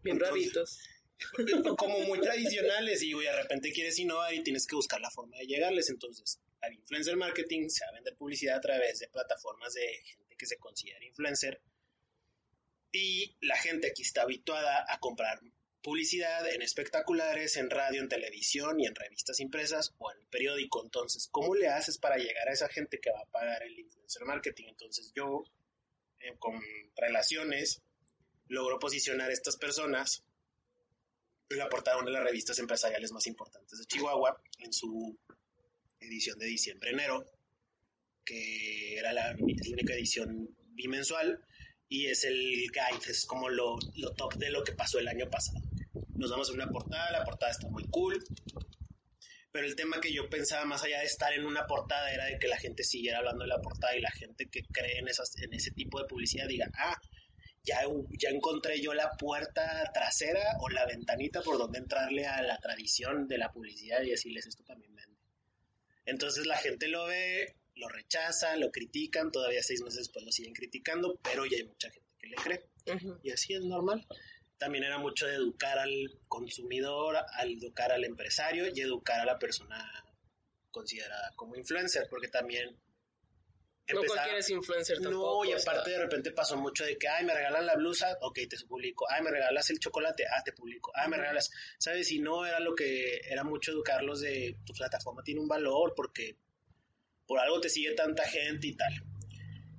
Bien raritos. Como muy tradicionales y güey, de repente quieres innovar y tienes que buscar la forma de llegarles. Entonces, al influencer marketing se va a vender publicidad a través de plataformas de gente que se considera influencer. Y la gente aquí está habituada a comprar publicidad en espectaculares, en radio, en televisión y en revistas impresas o en periódico. Entonces, ¿cómo le haces para llegar a esa gente que va a pagar el influencer marketing? Entonces, yo, eh, con relaciones, logro posicionar a estas personas en la portada de una de las revistas empresariales más importantes de Chihuahua, en su edición de diciembre-enero, que era la única edición bimensual y es el guide, es como lo, lo top de lo que pasó el año pasado. Nos vamos a una portada, la portada está muy cool, pero el tema que yo pensaba más allá de estar en una portada era de que la gente siguiera hablando de la portada y la gente que cree en, esas, en ese tipo de publicidad diga, ah, ya, ya encontré yo la puerta trasera o la ventanita por donde entrarle a la tradición de la publicidad y decirles esto también vende. Entonces la gente lo ve, lo rechaza, lo critican, todavía seis meses después lo siguen criticando, pero ya hay mucha gente que le cree. Ujú. Y así es normal. También era mucho de educar al consumidor, al educar al empresario y educar a la persona considerada como influencer, porque también No empezaba- cualquiera es influencer no, tampoco. y o sea. aparte de repente pasó mucho de que, ay, me regalan la blusa, ok, te publico. Ay, me regalas el chocolate, ah, te publico. Ay, me Ujú. regalas, ¿sabes? Y no era lo que era mucho educarlos de tu plataforma tiene un valor porque por algo te sigue tanta gente y tal.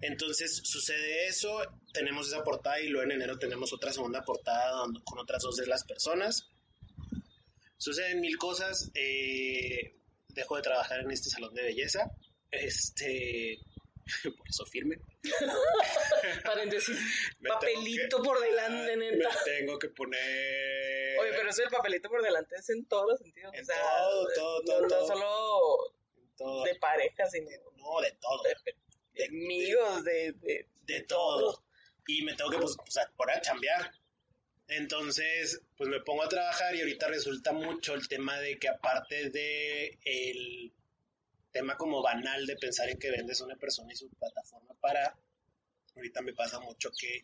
Entonces sucede eso, tenemos esa portada y luego en enero tenemos otra segunda portada con otras dos de las personas. Suceden mil cosas, eh, dejo de trabajar en este salón de belleza, este, por eso firme. Paréntesis. Me Papelito que- por delante, Me neta. tengo que poner. Oye, pero eso del papelito por delante es en todos los sentidos. En o sea, todo, todo, no, todo, no todo. solo todo. De parejas y No, de todo. De, amigos, de, de, de todo. Y me tengo que pues, pues, a chambear. Entonces, pues me pongo a trabajar y ahorita resulta mucho el tema de que aparte de el tema como banal de pensar en que vendes una persona y su plataforma para, ahorita me pasa mucho que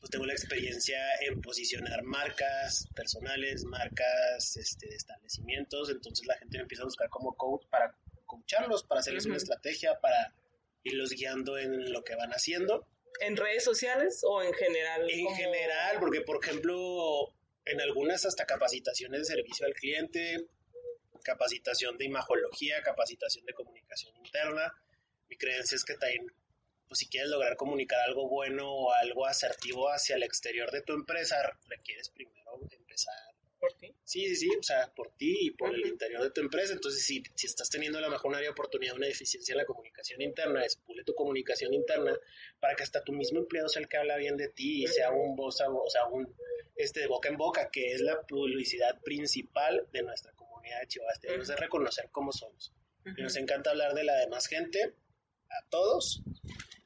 pues tengo la experiencia en posicionar marcas personales, marcas este, de establecimientos, entonces la gente me empieza a buscar como coach para coacharlos, para hacerles una estrategia, para irlos guiando en lo que van haciendo. ¿En redes sociales o en general? En general, porque por ejemplo, en algunas hasta capacitaciones de servicio al cliente, capacitación de imagología, capacitación de comunicación interna. Mi creencia es que también pues si quieres lograr comunicar algo bueno o algo asertivo hacia el exterior de tu empresa, requieres primero empezar. ¿Por ti? Sí, sí, sí, o sea, por ti y por el interior de tu empresa. Entonces, si, si estás teniendo a lo mejor una área de oportunidad, una deficiencia en la comunicación interna, pule tu comunicación interna para que hasta tu mismo empleado sea el que habla bien de ti y sea un voz, o sea, un este, de boca en boca, que es la publicidad principal de nuestra comunidad de Chihuahua. Tenemos que reconocer cómo somos. Y nos encanta hablar de la demás gente, a todos,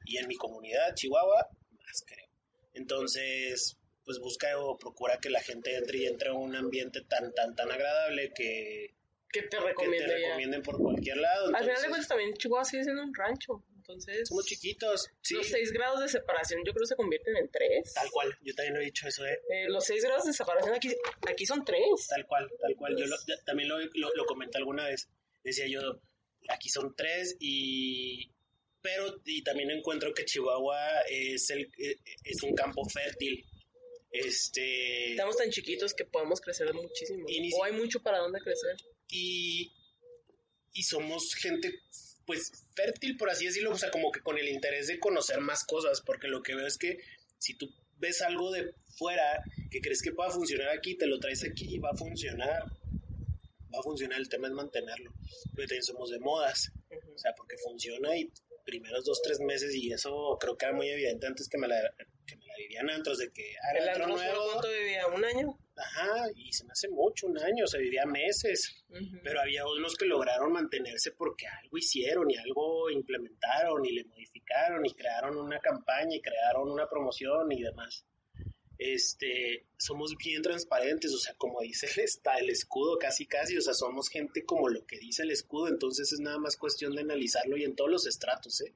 y en mi comunidad, Chihuahua, más creo. Entonces, pues busca o procura que la gente entre y entre a un ambiente tan, tan, tan agradable que, que te, recomienden por cualquier lado. Al final de cuentas también Chihuahua sigue siendo un rancho. Entonces, somos chiquitos. Sí. Los seis grados de separación yo creo que se convierten en tres. Tal cual, yo también lo he dicho eso, ¿eh? eh los seis grados de separación aquí, aquí son tres. Tal cual, tal cual. Yo también lo, lo, lo comenté alguna vez. Decía yo, aquí son tres y pero y también encuentro que Chihuahua es el eh, es un campo fértil. Este estamos tan chiquitos que podemos crecer muchísimo. o hay mucho para dónde crecer. Y y somos gente pues fértil por así decirlo, o sea, como que con el interés de conocer más cosas, porque lo que veo es que si tú ves algo de fuera que crees que pueda funcionar aquí, te lo traes aquí y va a funcionar. Va a funcionar, el tema es mantenerlo. Pero también somos de modas, o sea, porque funciona y primeros dos, tres meses y eso creo que era muy evidente antes que me la, que me la vivían antes de que ah, ¿El antro nuevo. ¿Cuánto vivía? ¿Un año? Ajá, y se me hace mucho, un año, se vivía meses, pero había unos que lograron mantenerse porque algo hicieron y algo implementaron y le modificaron y crearon una campaña y crearon una promoción y demás este, somos bien transparentes, o sea, como dice el, está el escudo casi casi, o sea, somos gente como lo que dice el escudo, entonces es nada más cuestión de analizarlo y en todos los estratos, ¿eh?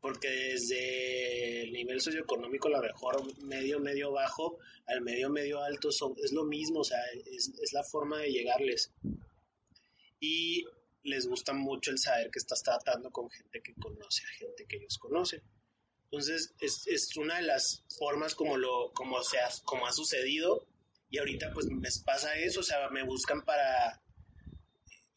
Porque desde el nivel socioeconómico, la mejor medio, medio bajo, al medio, medio alto, son, es lo mismo, o sea, es, es la forma de llegarles. Y les gusta mucho el saber que estás tratando con gente que conoce a gente que ellos conocen. Entonces, es, es una de las formas como lo, como se ha, como ha sucedido. Y ahorita pues me pasa eso, o sea, me buscan para,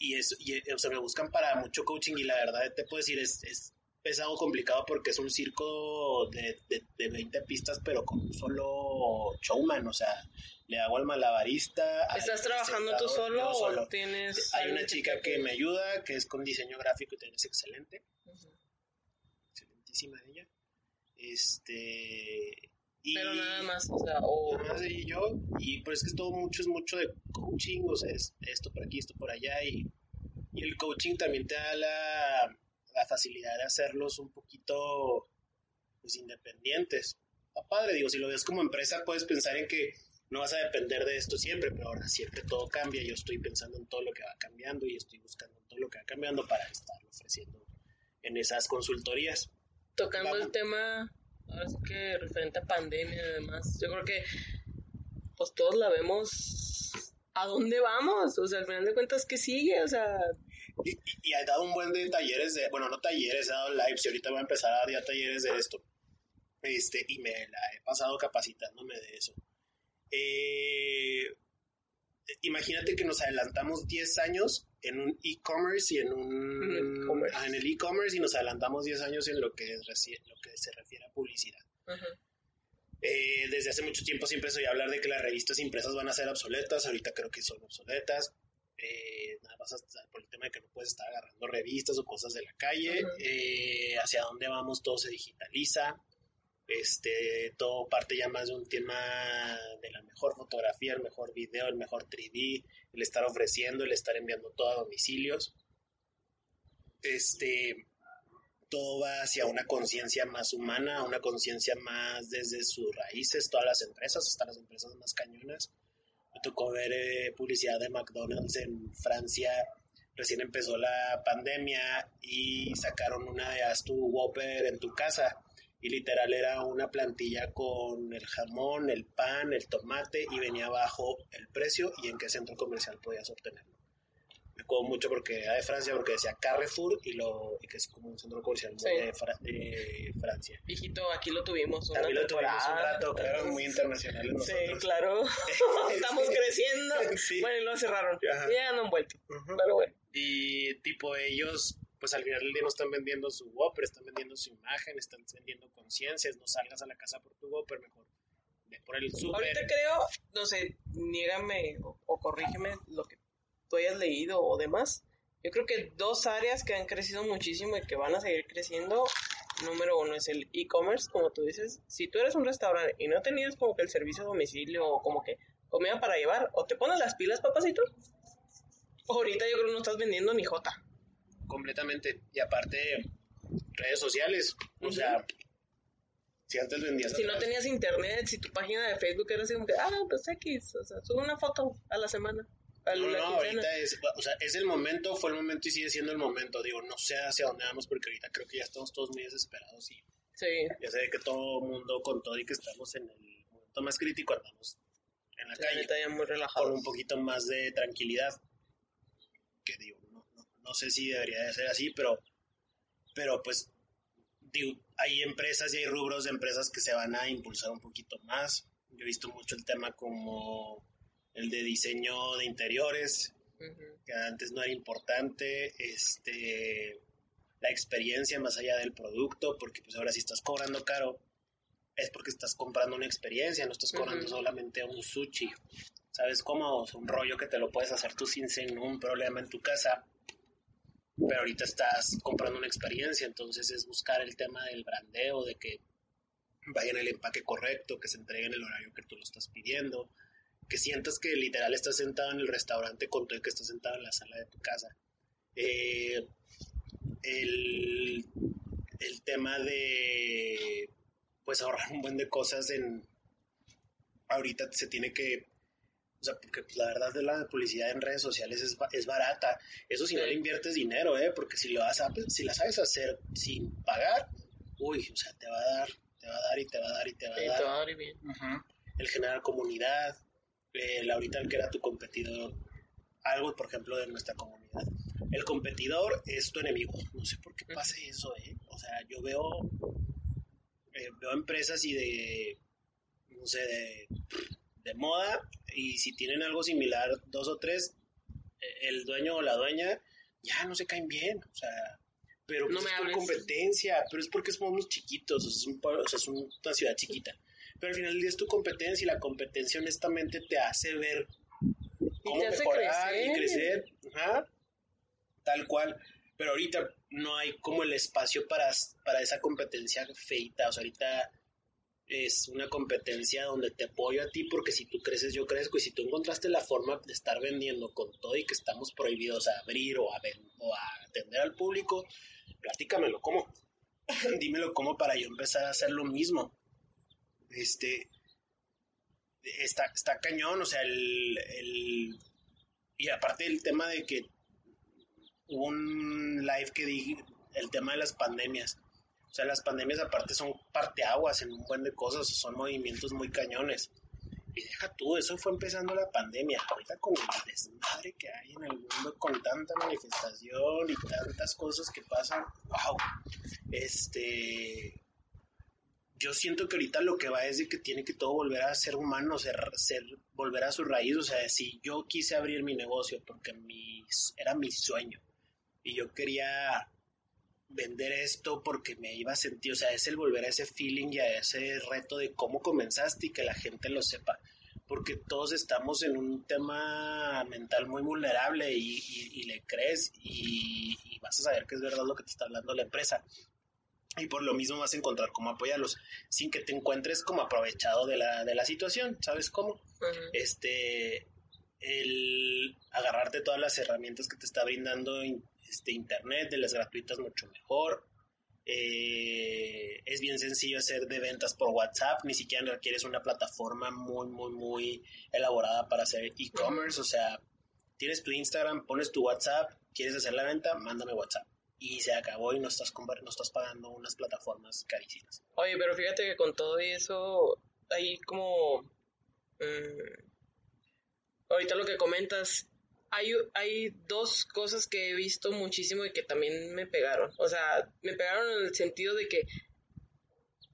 y eso, o sea, me buscan para mucho coaching y la verdad te puedo decir, es, es pesado, complicado porque es un circo de, de, 20 pistas, pero con un solo showman, o sea, le hago al malabarista. ¿Estás trabajando tú solo, o tienes...? Hay una chica que... me ayuda, que es con diseño gráfico y es excelente. Excelentísima ella. Este. Y, Pero nada más, o sea, o... Nada más y yo, y pues es que todo mucho es mucho de coaching, o sea, es esto por aquí, esto por allá, y, y el coaching también te da la, la facilidad de hacerlos un poquito, pues, independientes. Está padre, digo, si lo ves como empresa, puedes pensar en que no vas a depender de esto siempre, pero ahora siempre todo cambia, yo estoy pensando en todo lo que va cambiando y estoy buscando en todo lo que va cambiando para estar ofreciendo en esas consultorías tocando el tema, ahora sí que referente a pandemia y demás, yo creo que pues todos la vemos a dónde vamos, o sea, al final de cuentas, ¿qué sigue? O sea... Y, y, ha dado un buen de talleres de, bueno, no talleres, he dado lives y ahorita voy a empezar a dar ya talleres de esto. Este, y me la he pasado capacitándome de eso. Eh, imagínate que nos adelantamos 10 años en un e-commerce y en un en el e-commerce y nos adelantamos 10 años en lo que, lo que se refiere a publicidad. Eh, desde hace mucho tiempo siempre soy hablar de que las revistas impresas van a ser obsoletas, ahorita creo que son obsoletas. Eh, nada más por el tema de que no puedes estar agarrando revistas o cosas de la calle. Eh, hacia dónde vamos, todo se digitaliza. Este, todo parte ya más de un tema de la mejor fotografía, el mejor video, el mejor 3D, el estar ofreciendo, el estar enviando todo a domicilios. este, todo va hacia una conciencia más humana, una conciencia más desde sus raíces, todas las empresas, hasta las empresas más cañonas. Me tocó ver eh, publicidad de McDonald's en Francia, recién empezó la pandemia y sacaron una de Haz tu Whopper en tu casa y literal era una plantilla con el jamón, el pan, el tomate y venía abajo el precio y en qué centro comercial podías obtenerlo. Me acuerdo mucho porque era de Francia, porque decía Carrefour y lo que es como un centro comercial de, Francia. Hijito, aquí lo tuvimos. aquí lo tuvimos un rato, claro, muy internacional. Sí, claro. Estamos creciendo. Bueno, y lo cerraron. Ya no han vuelto. Pero bueno. Y tipo ellos pues al final del día no están vendiendo su Whopper, están vendiendo su imagen, están vendiendo conciencias, no salgas a la casa por tu Whopper, mejor por el super. Ahorita creo, no sé, niégame o, corrígeme lo que tú hayas leído o demás. Yo creo que dos áreas que han crecido muchísimo y que van a seguir creciendo, número uno es el e-commerce, como tú dices. Si tú eres un restaurante y no tenías como que el servicio a domicilio o como que comida para llevar, o te pones las pilas, papacito. Ahorita yo creo que no estás vendiendo ni jota completamente. Y aparte, redes sociales. O sea, si antes vendías. Si no tenías internet, si tu página de Facebook era así como que, ah, pues X, o sea, sube una foto a la semana. no, no, ahorita es, o sea, es el momento, fue el momento y sigue siendo el momento. Digo, no sé hacia dónde vamos porque ahorita creo que ya estamos todos muy desesperados y sí. ya sé que todo mundo con todo y que estamos en el momento más crítico andamos en la calle. Ya muy relajado. Con un poquito más de tranquilidad. Que digo, no sé si debería de ser así, pero, pero pues hay empresas y hay rubros de empresas que se van a impulsar un poquito más. Yo he visto mucho el tema como el de diseño de interiores, que antes no era importante, este, la experiencia más allá del producto, porque pues ahora si estás cobrando caro, es porque estás comprando una experiencia, no estás cobrando solamente un sushi. ¿Sabes cómo? un rollo que te lo puedes hacer tú sin ningún problema en tu casa pero ahorita estás comprando una experiencia, entonces es buscar el tema del brandeo, de que vaya en el empaque correcto, que se entregue en el horario que tú lo estás pidiendo, que sientas que literal estás sentado en el restaurante con todo el que estás sentado en la sala de tu casa. Eh, el, el tema de pues ahorrar un buen de cosas en ahorita se tiene que o sea, porque pues, la verdad de la publicidad en redes sociales es, es barata. Eso si no le inviertes dinero, ¿eh? Porque si, lo vas a, si la sabes hacer sin pagar, uy, o sea, te va a dar, te va a dar y te va a dar y te va a dar. Te va a dar y bien. El generar comunidad, el ahorita el que era tu competidor, algo, por ejemplo, de nuestra comunidad. El competidor es tu enemigo. No sé por qué pasa eso, ¿eh? O sea, yo veo, eh, veo empresas y de, no sé, de de moda y si tienen algo similar, dos o tres, eh, el dueño o la dueña ya no se caen bien, o sea, pero no pues es competencia, pero es porque somos chiquitos, es, un, o sea, es una ciudad chiquita, pero al final del día es tu competencia y la competencia honestamente te hace ver cómo mejorar y crecer, tal cual, pero ahorita no hay como el espacio para, para esa competencia feita, o sea, ahorita es una competencia donde te apoyo a ti porque si tú creces yo crezco y si tú encontraste la forma de estar vendiendo con todo y que estamos prohibidos a abrir o a, o a atender al público, platícamelo cómo, dímelo cómo para yo empezar a hacer lo mismo. Este, está, está cañón, o sea, el, el, y aparte el tema de que hubo un live que dije, el tema de las pandemias o sea, las pandemias aparte son parteaguas en un buen de cosas, son movimientos muy cañones. Y deja tú, eso fue empezando la pandemia. Ahorita con el desmadre que hay en el mundo, con tanta manifestación y tantas cosas que pasan, wow. Este. Yo siento que ahorita lo que va es de que tiene que todo volver a ser humano, ser, ser volver a su raíz. O sea, si yo quise abrir mi negocio porque mi, era mi sueño y yo quería vender esto porque me iba a sentir, o sea, es el volver a ese feeling y a ese reto de cómo comenzaste y que la gente lo sepa, porque todos estamos en un tema mental muy vulnerable y, le crees y, vas a saber que es verdad lo que te está hablando la empresa. Y por lo mismo vas a encontrar cómo apoyarlos, sin que te encuentres como aprovechado de la, de la situación, ¿sabes cómo? Este, el agarrarte todas las herramientas que te está brindando este, Internet, de las gratuitas mucho mejor. Eh, es bien sencillo hacer de ventas por WhatsApp, ni siquiera requieres una plataforma muy, muy, muy elaborada para hacer e-commerce. O sea, tienes tu Instagram, pones tu WhatsApp, quieres hacer la venta, mándame WhatsApp. Y se acabó y no estás, no estás pagando unas plataformas carísimas. Oye, pero fíjate que con todo eso hay como... Mm, ahorita lo que comentas, hay, hay dos cosas que he visto muchísimo y que también me pegaron. O sea, me pegaron en el sentido de que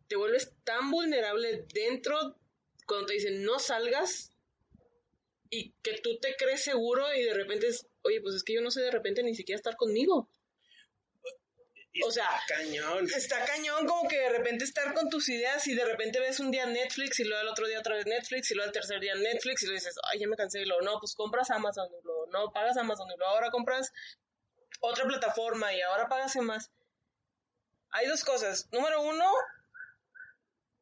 te vuelves tan vulnerable dentro cuando te dicen no salgas y que tú te crees seguro y de repente es, oye, pues es que yo no sé de repente ni siquiera estar conmigo o sea, está cañón. Está cañón como que de repente estar con tus ideas y de repente ves un día Netflix y luego el otro día otra vez Netflix y luego el tercer día Netflix y lo dices, ay, ya me cansé y luego no, pues compras Amazon y luego no, pagas Amazon y luego ahora compras otra plataforma y ahora pagas más. Hay dos cosas. Número uno,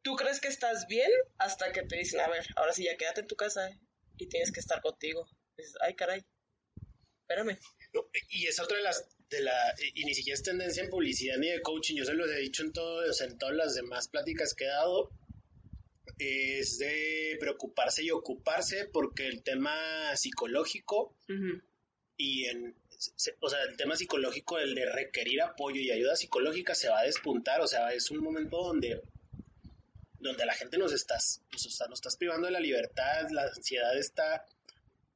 tú crees que estás bien hasta que te dicen, a ver, ahora sí ya quédate en tu casa y tienes que estar contigo. dices, ay, caray, espérame. y es otra de las de la, y ni siquiera es tendencia en publicidad ni de coaching, yo se los he dicho en, todos en todas las demás pláticas que he dado, es de preocuparse y ocuparse porque el tema psicológico y en, o sea, el tema psicológico, el de requerir apoyo y ayuda psicológica se va a despuntar, o sea, es un momento donde donde la gente nos estás, pues, nos estás privando de la libertad, la ansiedad está...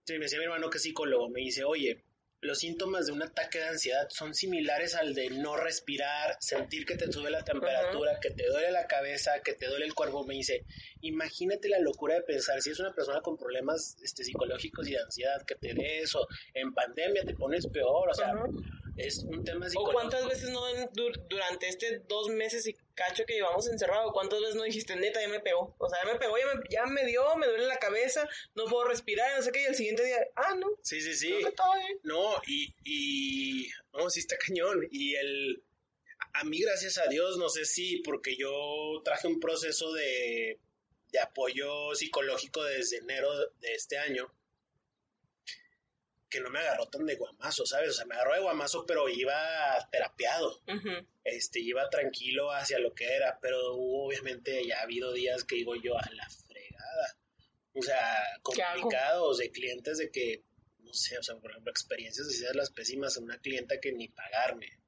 me decía mi hermano que es psicólogo, me dice, oye, los síntomas de un ataque de ansiedad son similares al de no respirar, sentir que te sube la temperatura, que te duele la cabeza, que te duele el cuerpo. Me dice, imagínate la locura de pensar, si es una persona con problemas este, psicológicos y de ansiedad, que te dé eso, en pandemia te pones peor, o sea, es un tema psicológico. ¿O cuántas veces no durante este dos meses y cacho que llevamos encerrado, cuántas veces no dijiste, neta, ya me pegó? O sea, ya me pegó, ya me, ya me dio, me duele la cabeza, no puedo respirar, no sé qué, y el siguiente día, ah, no. Sí, sí, sí. No, y, y, no, sí está cañón. Y el, a mí, gracias a Dios, no sé si porque yo traje un proceso de, de apoyo psicológico desde enero de este año que no me agarró tan de guamazo, ¿sabes? O sea, me agarró de guamazo, pero iba terapiado. Este, iba tranquilo hacia lo que era, pero obviamente ya ha habido días que digo yo a la fregada. O sea, complicados de clientes de que, no sé, o sea, por ejemplo, experiencias de las pésimas a una clienta que ni pagarme.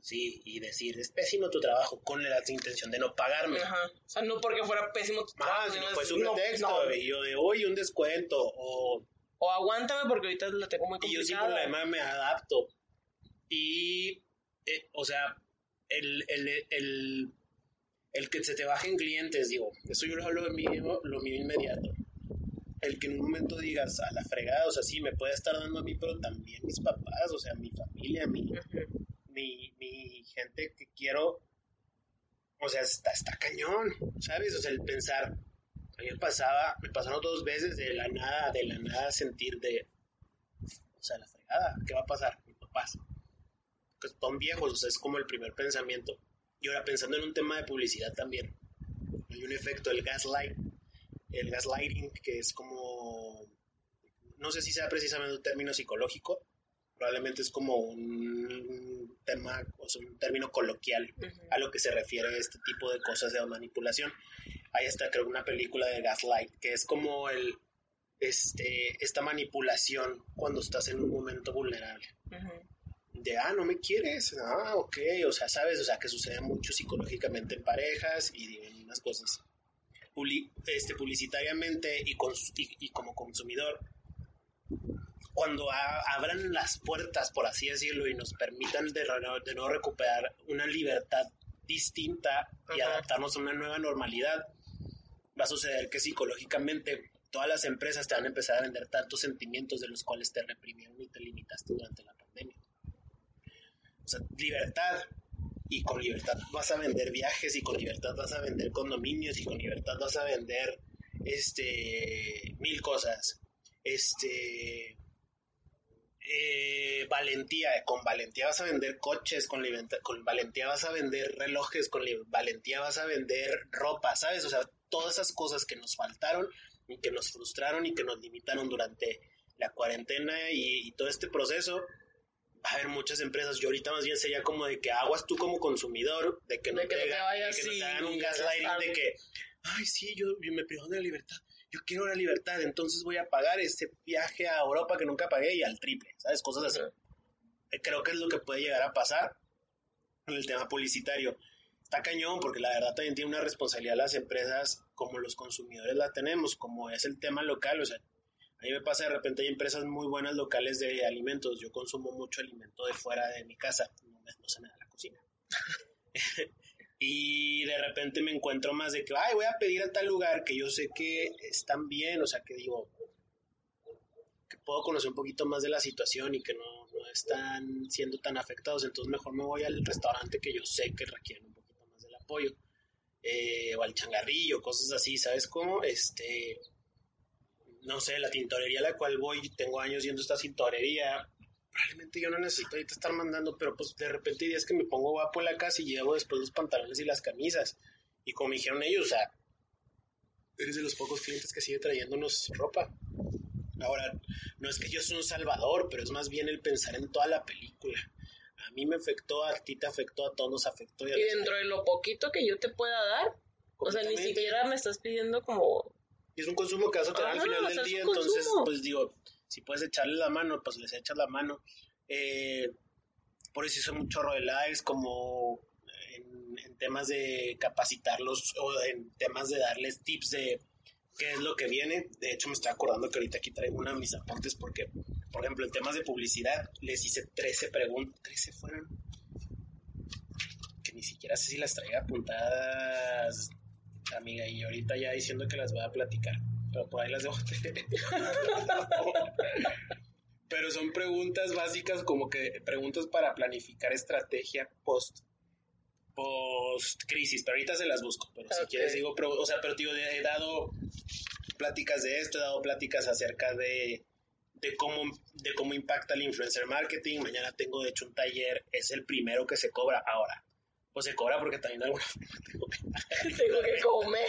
Sí, y decir, es pésimo tu trabajo con la intención de no pagarme. Ajá. O sea, no porque fuera pésimo tu trabajo. Ah, no, pues un pretexto, y yo de hoy un descuento, o o aguántame porque ahorita lo tengo muy complicado. Y yo la demás me adapto. Y, eh, o sea, el, el, el, el, que se te bajen clientes, digo, eso yo lo hablo de mí, lo mío inmediato. El que en un momento digas, a la fregada, o sea, sí, me puede estar dando a mí, pero también mis papás, o sea, mi familia, mi, mi, mi gente que quiero, o sea, está, está cañón, ¿sabes? O sea, el pensar, a mí me pasaba, me pasaron dos veces de la nada, de la nada sentir de, o sea, la fregada, ¿qué va a pasar? Mis papás, que son viejos, o sea, es como el primer pensamiento. Y ahora pensando en un tema de publicidad también, hay un efecto, el gaslight, el gaslighting, que es como, no sé si sea precisamente un término psicológico, probablemente es como un tema, o sea, un término coloquial a lo que se refiere a este tipo de cosas de manipulación. Ahí está, creo, una película de Gaslight, que es como el, este, esta manipulación cuando estás en un momento vulnerable. De, ah, no me quieres, ah, ok, o sea, sabes, o sea, que sucede mucho psicológicamente en parejas y unas cosas. este, publicitariamente y, y, como consumidor, cuando abran las puertas, por así decirlo, y nos permitan de, de no recuperar una libertad distinta y adaptarnos a una nueva normalidad, va a suceder que psicológicamente todas las empresas te van a empezar a vender tantos sentimientos de los cuales te reprimieron y te limitaste durante la pandemia. O sea, libertad. Y con libertad vas a vender viajes y con libertad vas a vender condominios y con libertad vas a vender este mil cosas. Este eh, valentía, con valentía vas a vender coches, con, con valentía vas a vender relojes, con valentía vas a vender ropa, ¿sabes? O sea, todas esas cosas que nos faltaron y que nos frustraron y que nos limitaron durante la cuarentena y, todo este proceso, va a haber muchas empresas. Yo ahorita más bien sería como de que aguas tú como consumidor, de que no, te, hagan un gaslighting de que, ay, sí, yo, me privo de la libertad. Yo quiero la libertad, entonces voy a pagar este viaje a Europa que nunca pagué y al triple, ¿sabes? Cosas así. Eh, creo que es lo que puede llegar a pasar en el tema publicitario. Está cañón porque la verdad también tiene una responsabilidad las empresas como los consumidores la tenemos, como es el tema local, o sea, a mí me pasa de repente hay empresas muy buenas locales de alimentos. Yo consumo mucho alimento de fuera de mi casa. No, no se me da la cocina. y de repente me encuentro más de que, ay, voy a pedir a tal lugar que yo sé que están bien, o sea, que digo, que puedo conocer un poquito más de la situación y que no, no están siendo tan afectados. Entonces mejor me voy al restaurante que yo sé que requieren un poquito más del apoyo. Eh, o al changarrillo, cosas así, ¿sabes cómo? Este no sé, la tintorería a la cual voy, tengo años yendo esta tintorería, probablemente yo no necesito ahorita estar mandando, pero pues de repente hay días que me pongo guapo en la casa y llevo después los pantalones y las camisas. Y como dijeron ellos, o sea, eres de los pocos clientes que sigue trayéndonos ropa. Ahora, no es que yo soy un salvador, pero es más bien el pensar en toda la película. A mí me afectó, a ti te afectó, a todos nos afectó. Y, dentro de lo poquito que yo te pueda dar, o sea, ni siquiera me estás pidiendo como y es un consumo que vas a tener al final del día, entonces, pues digo, si puedes echarle la mano, pues les echas la mano. Eh, por eso hice mucho chorro de lives, como en, temas de capacitarlos o en temas de darles tips de qué es lo que viene. De hecho, me estoy acordando que ahorita aquí traigo una de mis apuntes porque, por ejemplo, en temas de publicidad les hice 13 preguntas. 13 fueron. Que ni siquiera sé si las traía apuntadas amiga, y ahorita ya diciendo que las voy a platicar, pero por ahí las dejo. pero son preguntas básicas como que preguntas para planificar estrategia post post crisis, pero ahorita se las busco, pero si quieres digo, o sea, pero digo, he dado pláticas de esto, he dado pláticas acerca de de cómo, de cómo impacta el influencer marketing. Mañana tengo, de hecho, un taller, es el primero que se cobra ahora pues se cobra porque también alguna tengo que tengo que comer.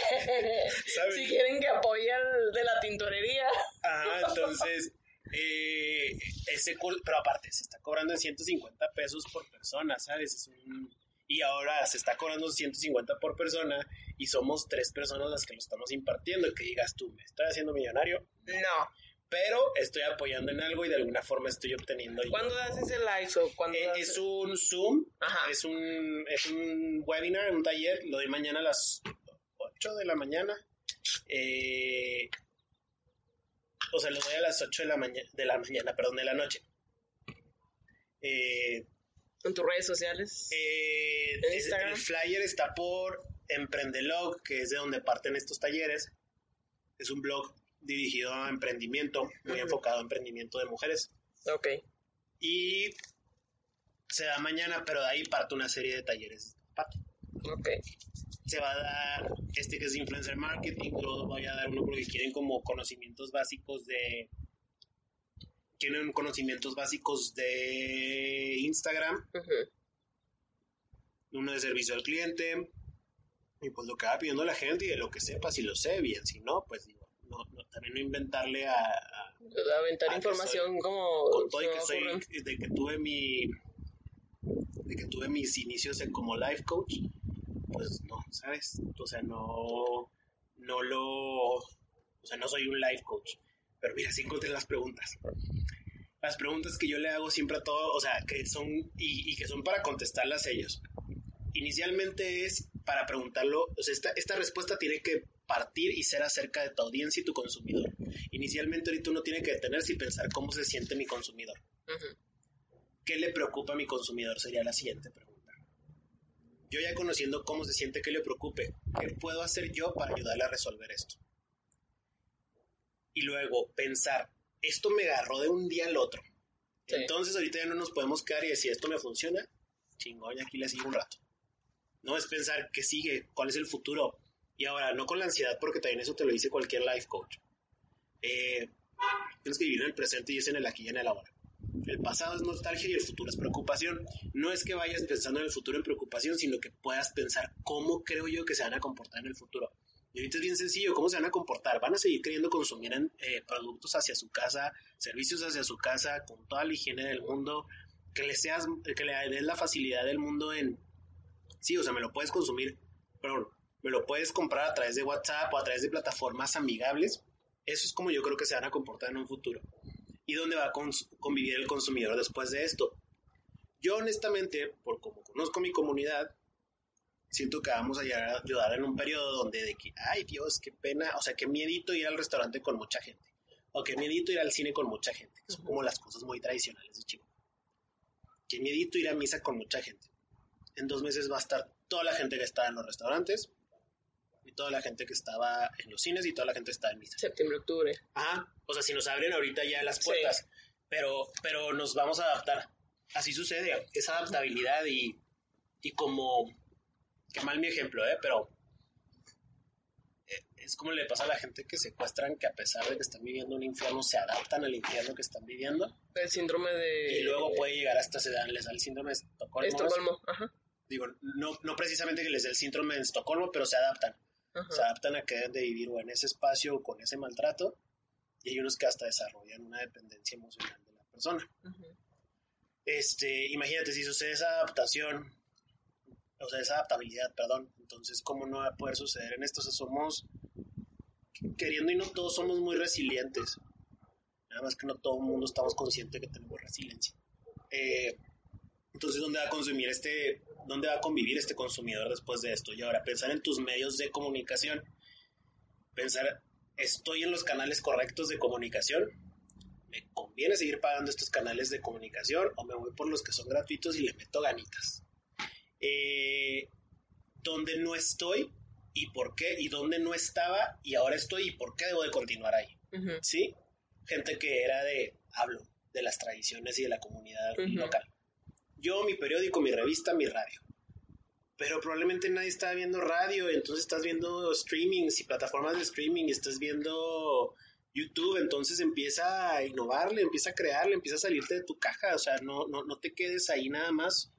Si quieren que apoye al de la tintorería. Ajá, entonces, eh, ese, pero aparte, se está cobrando en 150 pesos por persona, ¿sabes? Es un, y ahora se está cobrando 150 por persona y somos tres personas las que lo estamos impartiendo. Que digas tú, ¿me estoy haciendo millonario? No pero estoy apoyando en algo y de alguna forma estoy obteniendo. ¿Cuándo haces el live? O eh, es un Zoom, es un, es un webinar, un taller, lo doy mañana a las 8 de la mañana. Eh, o sea, lo doy a las 8 de la, mañana de la mañana, perdón, de la noche. Eh, ¿En tus redes sociales? Eh, el flyer está por Emprendelog, que es de donde parten estos talleres. Es un blog dirigido a emprendimiento, muy enfocado a emprendimiento de mujeres. Ok. Y se da mañana, pero de ahí parte una serie de talleres. Ok. Se va a dar este que es influencer marketing, luego voy a dar uno porque quieren como conocimientos básicos de... Quieren conocimientos básicos de Instagram. Uno de servicio al cliente. Y pues lo que va pidiendo la gente y de lo que sepa, si lo sé bien, si no, pues digo, no, también no inventarle a... aventar información como... Con todo y que soy, de que tuve mi... De que tuve mis inicios en como life coach, pues no, ¿sabes? O sea, no... No lo... O sea, no soy un life coach. Pero mira, sí encontré las preguntas. Las preguntas que yo le hago siempre a todos, o sea, que son... Y, y que son para contestarlas ellos. Inicialmente es para preguntarlo, o sea, esta, esta respuesta tiene que partir y ser acerca de tu audiencia y tu consumidor. Inicialmente ahorita uno tiene que detenerse y pensar cómo se siente mi consumidor. ¿Qué le preocupa a mi consumidor? Sería la siguiente pregunta. Yo ya conociendo cómo se siente que le preocupe, ¿qué puedo hacer yo para ayudarle a resolver esto? Y luego pensar, esto me agarró de un día al otro. Entonces ahorita ya no nos podemos quedar y decir, esto me funciona, chingón, y aquí le sigo un rato. No es pensar qué sigue, cuál es el futuro, y ahora, no con la ansiedad, porque también eso te lo dice cualquier life coach. Eh, tienes que vivir en el presente y es en el aquí y en el ahora. El pasado es nostalgia y el futuro es preocupación. No es que vayas pensando en el futuro en preocupación, sino que puedas pensar cómo creo yo que se van a comportar en el futuro. Y ahorita es bien sencillo, ¿cómo se van a comportar? Van a seguir queriendo consumir eh, productos hacia su casa, servicios hacia su casa, con toda la higiene del mundo, que le seas, que le des la facilidad del mundo en, sí, o sea, me lo puedes consumir, pero me lo puedes comprar a través de WhatsApp o a través de plataformas amigables. Eso es como yo creo que se van a comportar en un futuro. ¿Y dónde va a convivir el consumidor después de esto? Yo honestamente, por como conozco mi comunidad, siento que vamos a llegar a ayudar en un periodo donde de que, ay Dios, qué pena, o sea, qué miedito ir al restaurante con mucha gente, o qué miedito ir al cine con mucha gente, son como las cosas muy tradicionales de Chico. Qué miedito ir a misa con mucha gente. En dos meses va a estar toda la gente que está en los restaurantes, toda la gente que estaba en los cines y toda la gente que está en misa. Septiembre, octubre. Ajá, o sea, si nos abren ahorita ya las puertas, pero, pero nos vamos a adaptar así sucede, esa adaptabilidad y, y como, qué mal mi ejemplo, ¿eh? Pero eh, es como le pasa a la gente que secuestran que a pesar de que están viviendo un infierno, se adaptan al infierno que están viviendo. El síndrome de... Y luego puede llegar hasta se dan, les da el síndrome de Estocolmo. Estocolmo, ajá. Digo, no, no precisamente que les dé el síndrome de Estocolmo, pero se adaptan. Se adaptan a que deben de vivir o en ese espacio o con ese maltrato. Y hay unos que hasta desarrollan una dependencia emocional de la persona. Este, imagínate si sucede esa adaptación, o sea, esa adaptabilidad, perdón, entonces, ¿cómo no va a poder suceder en esto? O sea, somos, queriendo y no todos somos muy resilientes. Nada más que no todo el mundo estamos conscientes de que tenemos resiliencia. Eh, entonces, ¿dónde va a consumir este, dónde va a convivir este consumidor después de esto? Y ahora, pensar en tus medios de comunicación. Pensar, ¿estoy en los canales correctos de comunicación? ¿me conviene seguir pagando estos canales de comunicación o me voy por los que son gratuitos y le meto ganitas? Eh, ¿Dónde no estoy y por qué? ¿Y dónde no estaba y ahora estoy y por qué debo de continuar ahí? ¿Sí? Gente que era de, hablo de las tradiciones y de la comunidad local. Yo, mi periódico, mi revista, mi radio. Pero probablemente nadie está viendo radio, entonces estás viendo streamings y plataformas de streaming, y estás viendo YouTube, entonces empieza a innovarle, empieza a crearle, empieza a salirte de tu caja, o sea, no, no, no te quedes ahí nada más.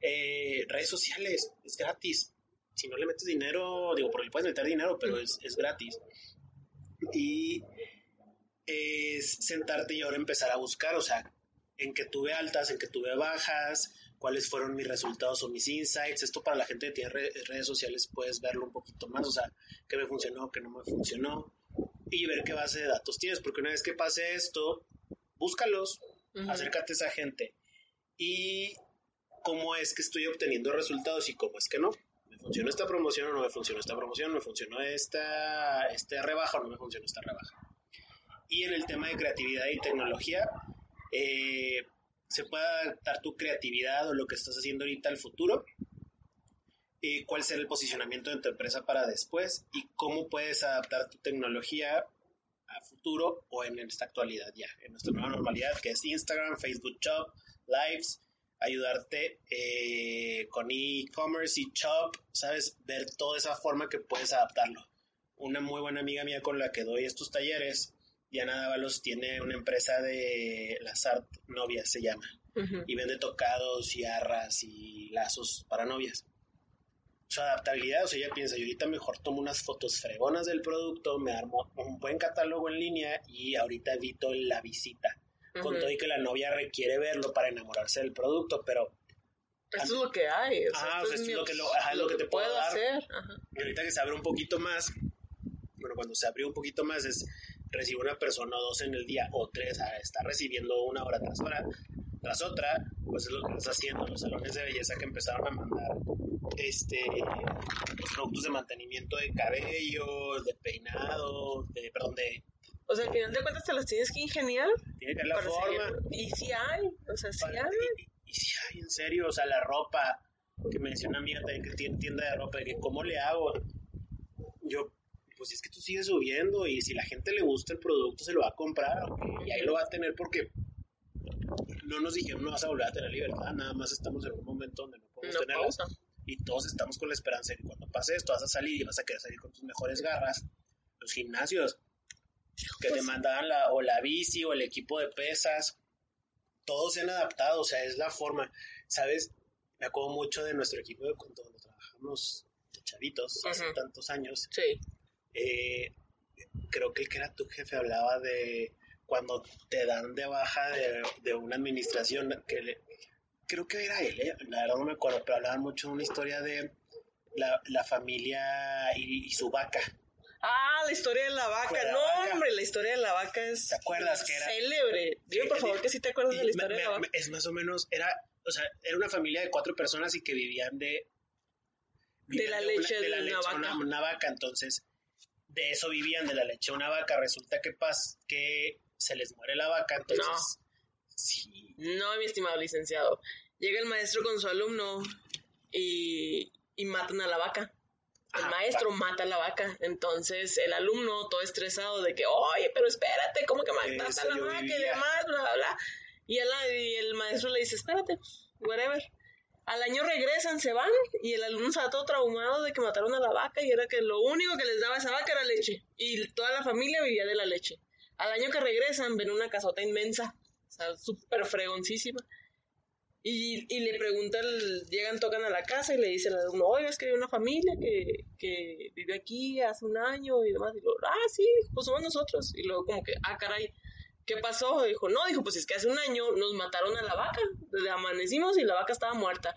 Eh, redes sociales, es gratis. Si no le metes dinero, digo, porque le puedes meter dinero, pero es, es gratis. Y es sentarte y ahora empezar a buscar, o sea, en que tuve altas, en que tuve bajas, cuáles fueron mis resultados o mis insights. Esto para la gente que tiene redes sociales puedes verlo un poquito más, o sea, qué me funcionó, qué no me funcionó y ver qué base de datos tienes, porque una vez que pase esto, búscalos, acércate a esa gente y cómo es que estoy obteniendo resultados y cómo es que no. ¿Me funcionó esta promoción o no me funcionó esta promoción? ¿Me funcionó esta, este rebaja o no me funcionó esta rebaja? Y en el tema de creatividad y tecnología, eh, se puede adaptar tu creatividad o lo que estás haciendo ahorita al futuro y cuál será el posicionamiento de tu empresa para después y cómo puedes adaptar tu tecnología a futuro o en esta actualidad ya, en nuestra nueva normalidad que es Instagram, Facebook Shop, Lives, ayudarte eh, con e-commerce y Shop, ¿sabes? Ver toda esa forma que puedes adaptarlo. Una muy buena amiga mía con la que doy estos talleres, Diana Dávalos, tiene una empresa de las art novias, se llama, y vende tocados y arras y lazos para novias su adaptabilidad, o sea, ella piensa, yo ahorita mejor tomo unas fotos fregonas del producto, me armo un buen catálogo en línea y ahorita evito la visita. Con todo y que la novia requiere verlo para enamorarse del producto, pero... Esto es lo que hay. O sea, esto es, lo que, lo, que, te puedo, dar. Hacer. Y ahorita que se abre un poquito más, bueno, cuando se abrió un poquito más es recibe una persona o dos en el día o tres, está recibiendo una hora tras hora, tras otra, pues es lo que estás haciendo. Los salones de belleza que empezaron a mandar este productos de mantenimiento de cabello, de peinado, de perdón, de o sea, al final de cuentas te los tienes que ingeniar. Tiene que haber la forma. Y si hay, o sea, si hay. Y, si hay, en serio, o sea, la ropa, que me decía una amiga también que tiene tienda de ropa, que cómo le hago. Yo, pues es que tú sigues subiendo y si la gente le gusta el producto se lo va a comprar y ahí lo va a tener porque no nos dijeron no vas a volver a tener libertad, nada más estamos en un momento donde no podemos tenerla. Y todos estamos con la esperanza de que cuando pase esto vas a salir y vas a querer salir con tus mejores garras. Los gimnasios que te pues mandaban la, o la bici o el equipo de pesas, todos se han adaptado, o sea, es la forma. ¿Sabes? Me acuerdo mucho de nuestro equipo de cuando trabajamos chavitos hace tantos años. Sí. Eh, creo que el que era tu jefe hablaba de cuando te dan de baja de, una administración, que le, creo que era él, ¿eh? la verdad no me acuerdo, pero hablaban mucho de una historia de la, familia y, su vaca. Ah, la historia de la vaca. no, hombre, la historia de la vaca es. ¿Te acuerdas que era? Célebre. Dime, por favor, que sí te acuerdas de la historia de la vaca. Es más o menos, era, o sea, era una familia de cuatro personas y que vivían de. de la leche de, la leche una, una, vaca. Entonces, de eso vivían, de la leche de una vaca. Resulta que, pas, que se les muere la vaca, entonces. No. Sí. No, mi estimado licenciado. Llega el maestro con su alumno y, y matan a la vaca. El maestro mata a la vaca. Entonces el alumno, todo estresado de que, oye, pero espérate, ¿cómo que mataste a la vaca y demás? Bla, bla, bla. Y, el maestro le dice, espérate, whatever. Al año regresan, se van y el alumno está todo traumado de que mataron a la vaca y era que lo único que les daba esa vaca era leche. Y toda la familia vivía de la leche. Al año que regresan, ven una casota inmensa, o sea, súper fregoncísima. Y, y, le preguntan, llegan, tocan a la casa y le dicen a uno, oye, es que hay una familia que, que vive aquí hace un año y demás. Y luego, ah, sí, pues somos nosotros. Y luego como que, ah, caray, ¿qué pasó? Dijo, no, dijo, pues es que hace un año nos mataron a la vaca. Desde amanecimos y la vaca estaba muerta.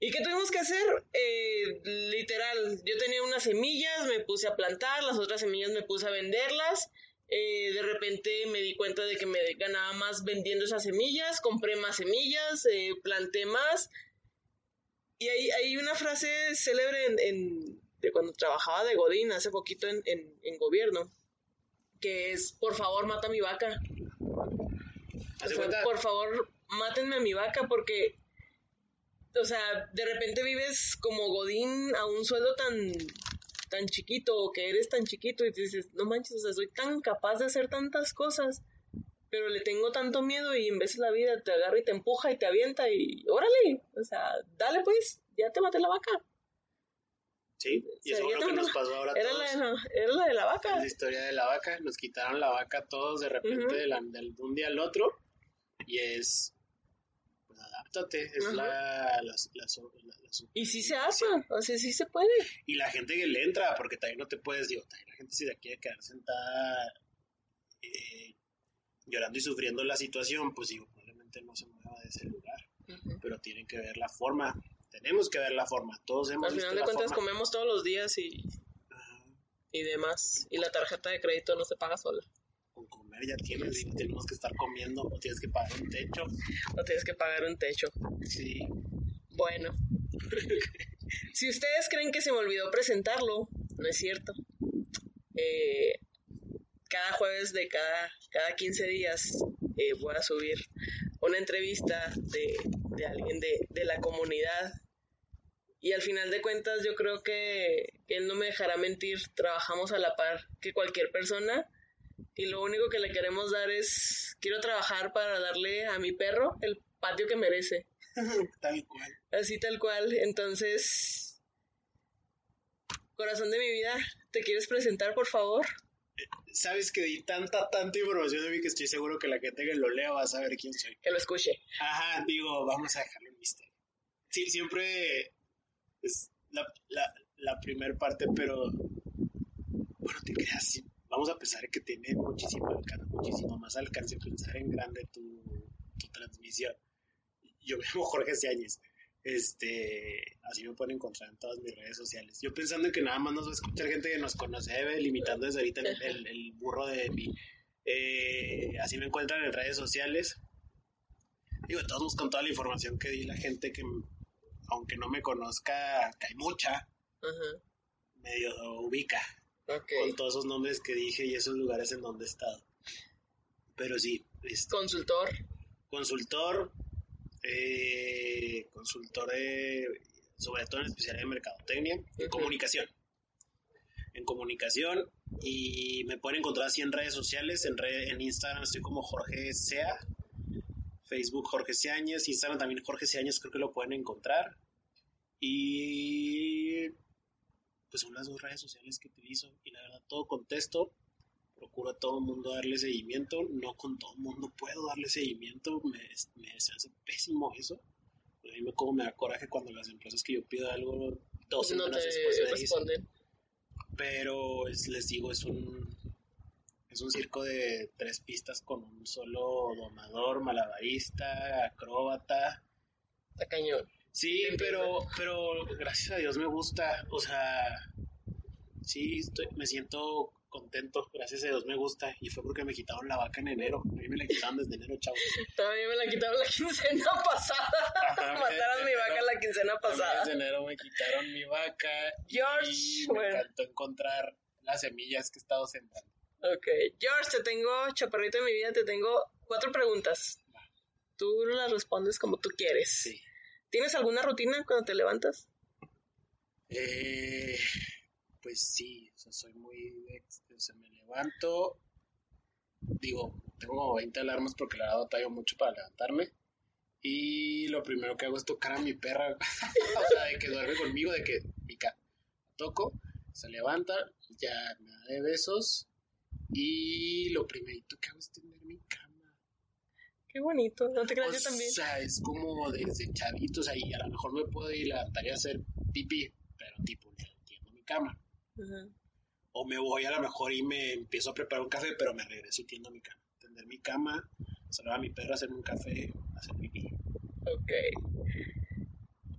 ¿Y qué tuvimos que hacer? Eh, literal, yo tenía unas semillas, me puse a plantar, las otras semillas me puse a venderlas eh, de repente me di cuenta de que me ganaba más vendiendo esas semillas, compré más semillas, eh, planté más. Y hay, hay una frase célebre en, de cuando trabajaba de Godín hace poquito en, en, gobierno, que es, por favor, mata a mi vaca. por favor, mátenme a mi vaca porque, o sea, de repente vives como Godín a un sueldo tan tan chiquito o que eres tan chiquito y te dices, no manches, o sea, soy tan capaz de hacer tantas cosas, pero le tengo tanto miedo y en vez de la vida te agarra y te empuja y te avienta y órale, o sea, dale pues, ya te maté la vaca. Sí, y eso es lo que nos pasó ahora era todos. La, era la de la vaca. la historia de la vaca, nos quitaron la vaca todos de repente de, de un día al otro y es es la, Y sí se hace, o sea, sí se puede. Y la gente que le entra, porque también no te puedes, digo, también la gente si de quiere quedar sentada eh, llorando y sufriendo la situación, pues digo, probablemente no se mueva de ese lugar. Pero tienen que ver la forma, tenemos que ver la forma, todos hemos Al final de cuentas comemos todos los días y, y demás, y la tarjeta de crédito no se paga sola con comer ya tienes y tenemos que estar comiendo o tienes que pagar un techo. O tienes que pagar un techo. Sí. Bueno. si ustedes creen que se me olvidó presentarlo, no es cierto. Eh, cada jueves de cada, cada 15 días eh, voy a subir una entrevista de, de alguien de, de, la comunidad. Y al final de cuentas yo creo que, él no me dejará mentir. Trabajamos a la par que cualquier persona y lo único que le queremos dar es, quiero trabajar para darle a mi perro el patio que merece. tal cual. Así tal cual. Entonces, corazón de mi vida, ¿te quieres presentar, por favor? Sabes que di tanta, tanta información de mí que estoy seguro que la que lo lea va a saber quién soy. Que lo escuche. Ajá, digo, vamos a dejarlo en misterio. Sí, siempre es la, la, la primera parte, pero bueno, te quedas vamos a pensar que tiene muchísimo alcance, muchísimo más alcance, pensar en grande tu, transmisión. Yo me llamo Jorge Ciáñez. Este, así me pueden encontrar en todas mis redes sociales. Yo pensando en que nada más nos va a escuchar gente que nos conoce, limitando desde ahorita el, burro de mí. Eh, así me encuentran en redes sociales. Digo, todos con toda la información que di la gente que, aunque no me conozca, que hay mucha, medio ubica con todos esos nombres que dije y esos lugares en donde he estado. Pero sí. Este, consultor. Consultor. Eh, consultor de, sobre todo en especial en mercadotecnia, en comunicación. En comunicación y me pueden encontrar así en redes sociales, en, en Instagram estoy como Jorge Sea, Facebook Jorge Seañez, Instagram también Jorge Seañez creo que lo pueden encontrar. Y pues son las dos redes sociales que utilizo y la verdad todo contesto, procuro a todo el mundo darle seguimiento, no con todo el mundo puedo darle seguimiento, me, me se hace pésimo eso. A mí me, como me da coraje cuando las empresas que yo pido algo dos semanas después me responden. pero les digo, es un, es un circo de tres pistas con un solo domador, malabarista, acróbata. Está cañón. Sí, pero, pero gracias a Dios me gusta, o sea, sí, estoy, me siento contento, gracias a Dios me gusta, y fue porque me quitaron la vaca en enero, a mí me la quitaron desde enero, chavos. Todavía me la quitaron la quincena pasada, mataron mi vaca la quincena pasada. Desde enero me quitaron mi vaca, George, y me encantó encontrar las semillas que he estado sembrando. Ok, George, te tengo, chaparrito de mi vida, te tengo cuatro preguntas. Tú las respondes como tú quieres. Sí. ¿Tienes alguna rutina cuando te levantas? Eh, pues sí, o sea, soy muy... O sea, me levanto, digo, tengo 20 alarmas porque la verdad batallo mucho para levantarme. Y lo primero que hago es tocar a mi perra, o sea, de que duerme conmigo, de que pica. Toco, se levanta, ya me da de besos, y lo primerito que hago es tender mi cama. Qué bonito, no te creas yo también. O sea, es como desde chavitos ahí, a lo mejor me puedo ir a la tarea a hacer pipí, pero tipo, tiendo mi cama. O me voy a lo mejor y me empiezo a preparar un café, pero me regreso y tiendo mi cama. Tender mi cama, saludar a mi perro, hacerme un café, hacer pipí. Ok.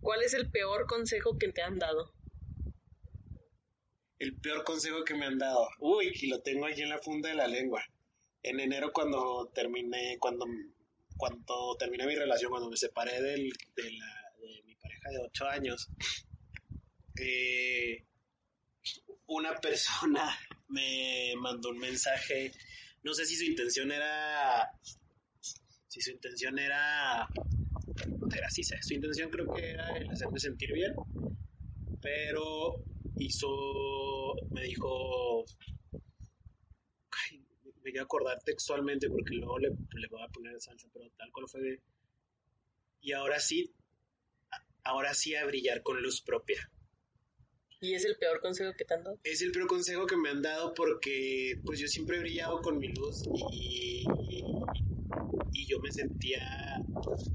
¿Cuál es el peor consejo que te han dado? El peor consejo que me han dado. Uy, y lo tengo ahí en la funda de la lengua. En enero cuando terminé, cuando, cuando terminé mi relación, cuando me separé del, de, la, de mi pareja de ocho años, eh, una persona me mandó un mensaje, no sé si su intención era, si su intención era, era así, su intención creo que era el hacerme sentir bien, pero hizo, me dijo, me voy a acordar textualmente porque luego le, voy a poner salsa, pero tal cual fue y ahora sí, ahora sí a brillar con luz propia. ¿Y es el peor consejo que te han dado? Es el peor consejo que me han dado porque pues yo siempre he brillado con mi luz y, y yo me sentía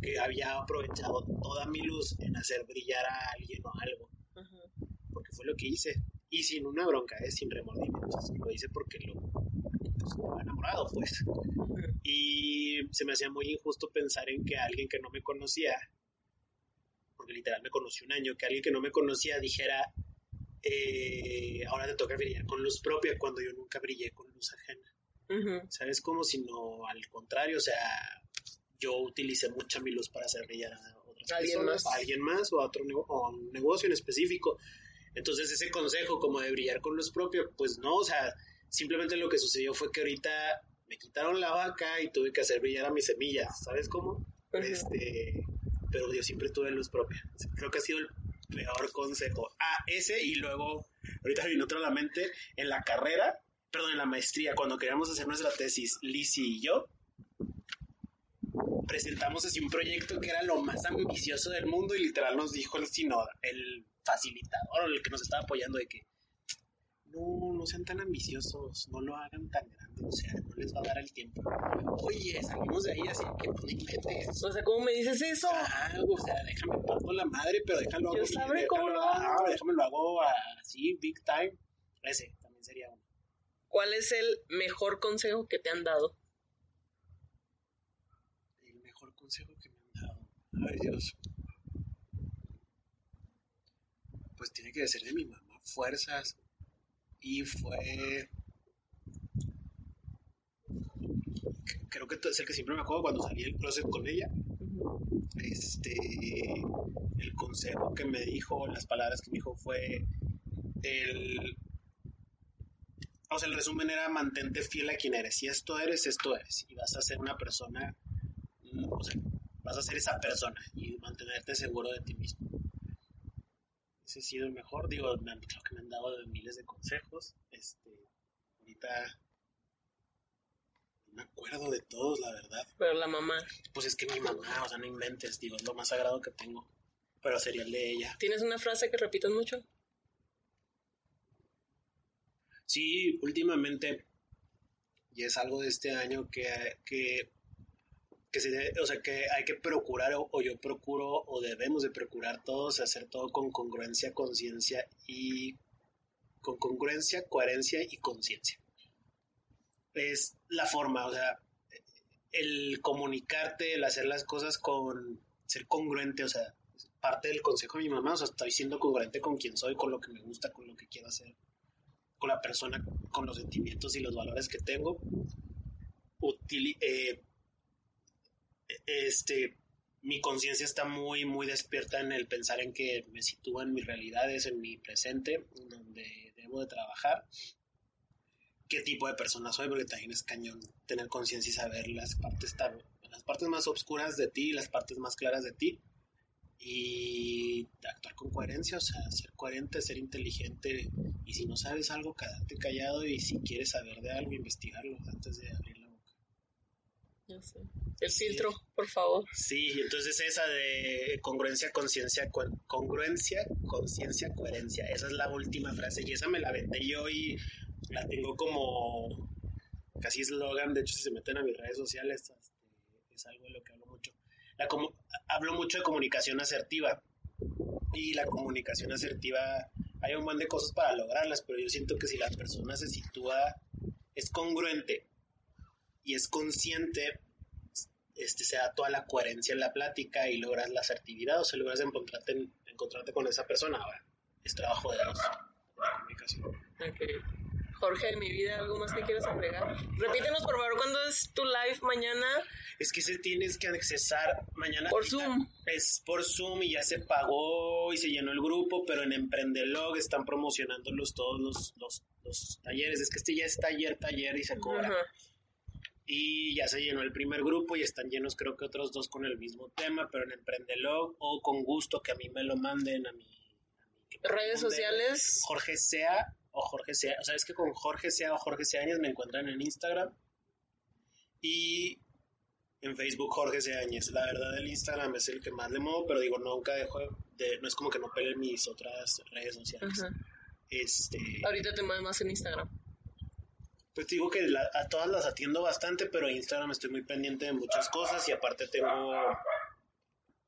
que había aprovechado toda mi luz en hacer brillar a alguien o algo fue lo que hice. Y sin una bronca, ¿eh? sin remordimientos. Lo hice porque lo pues, enamorado, pues. Y se me hacía muy injusto pensar en que alguien que no me conocía, porque literal me conoció un año, que alguien que no me conocía dijera, eh, ahora te toca brillar con luz propia cuando yo nunca brillé con luz ajena. ¿Sabes? Como si no, al contrario, o sea, yo utilicé mucha mi luz para hacer brillar a otras ¿Alguien personas, más? a alguien más o a otro o a un negocio en específico. Entonces ese consejo como de brillar con luz propia, pues no, o sea, simplemente lo que sucedió fue que ahorita me quitaron la vaca y tuve que hacer brillar a mis semillas, ¿sabes cómo? Este, pero yo siempre tuve luz propia. Creo que ha sido el peor consejo. Ah, ese y luego, ahorita vino otro a la mente, en la carrera, perdón, en la maestría, cuando queríamos hacer nuestra tesis, Lizzie y yo, presentamos así un proyecto que era lo más ambicioso del mundo y literal nos dijo el sino, el facilitador, el que nos estaba apoyando de que no, no sean tan ambiciosos, no lo hagan tan grande, o sea, no les va a dar el tiempo. Oye, salimos de ahí así que pues, no inventes. O sea, ¿cómo me dices eso? Ah, o sea, déjame parto la madre, pero déjalo Yo hago. sabré cómo lo hago. ah, déjame lo hago así, big time. Ese también sería uno. ¿Cuál es el mejor consejo que te han dado? El mejor consejo que me han dado. Ay, Dios. Pues tiene que ser de mi mamá, fuerzas. Y fue. Creo que es el que siempre me acuerdo cuando salí del closet con ella. Este. El consejo que me dijo, las palabras que me dijo fue. El. O sea, el resumen era mantente fiel a quien eres. Si esto eres, esto eres. Y vas a ser una persona mm, o sea, vas a ser esa persona y mantenerte seguro de ti mismo. Ese ha sido el mejor, digo, me han, creo que me han dado miles de consejos. Este, ahorita no me acuerdo de todos, la verdad. Pero la mamá. Pues es que mi mamá, o sea, no inventes, digo, es lo más sagrado que tengo. Pero sería el de ella. ¿Tienes una frase que repitas mucho? Sí, últimamente, y es algo de este año que, que, que se debe- o sea, que hay que procurar, o, o yo procuro, o debemos de procurar todos, hacer todo con congruencia, conciencia y con congruencia, coherencia y conciencia. Es la forma, o sea, el comunicarte, el hacer las cosas con ser congruente, o sea, parte del consejo de mi mamá, o sea, estoy siendo congruente con quien soy, con lo que me gusta, con lo que quiero hacer, con la persona, con los sentimientos y los valores que tengo. Eh, este, mi conciencia está muy, muy despierta en el pensar en que me sitúa en mis realidades, en mi presente, donde debo de trabajar. Qué tipo de persona soy, porque también es cañón tener conciencia y saber las partes, las partes más oscuras de ti y las partes más claras de ti y actuar con coherencia, o sea, ser coherente, ser inteligente y si no sabes algo, quédate callado y si quieres saber de algo, investigarlo antes de abrir la sé. El filtro, por favor. Sí, entonces esa de congruencia, conciencia, congruencia, conciencia, coherencia, esa es la última frase y esa me la vendé yo y la tengo como casi eslogan, de hecho si se meten a mis redes sociales este, es algo de lo que hablo mucho hablo mucho de comunicación asertiva. Y la comunicación asertiva, hay un montón de cosas para lograrlas, pero yo siento que si la persona se sitúa, es congruente y es consciente, este, se da toda la coherencia en la plática y logras la asertividad o se logras encontrarte, encontrarte con esa persona. Ahora, es trabajo de los, la comunicación. Jorge, de mi vida, ¿algo más que quieras agregar? Repítenos, por favor, ¿cuándo es tu live mañana? Es que se tienes que accesar mañana. Por Zoom. Es por Zoom y ya se pagó y se llenó el grupo, pero en Emprendelog están promocionando todos los, los, los, talleres. Es que este ya es taller, taller y se cobra. Y ya se llenó el primer grupo y están llenos creo que otros dos con el mismo tema, pero en Emprendelog o con gusto que a mí me lo manden a mi... Redes sociales. Jorge Sea o Jorge Sea, o sea, es que con Jorge Sea o Jorge Seañez me encuentran en Instagram y en Facebook Jorge Seañez. La verdad el Instagram es el que más le muevo, pero digo, nunca dejo de, no es como que no peleen mis otras redes sociales. Este, Ahorita te mueves más en Instagram. Pues digo que a todas las atiendo bastante, pero en Instagram estoy muy pendiente de muchas cosas y aparte tengo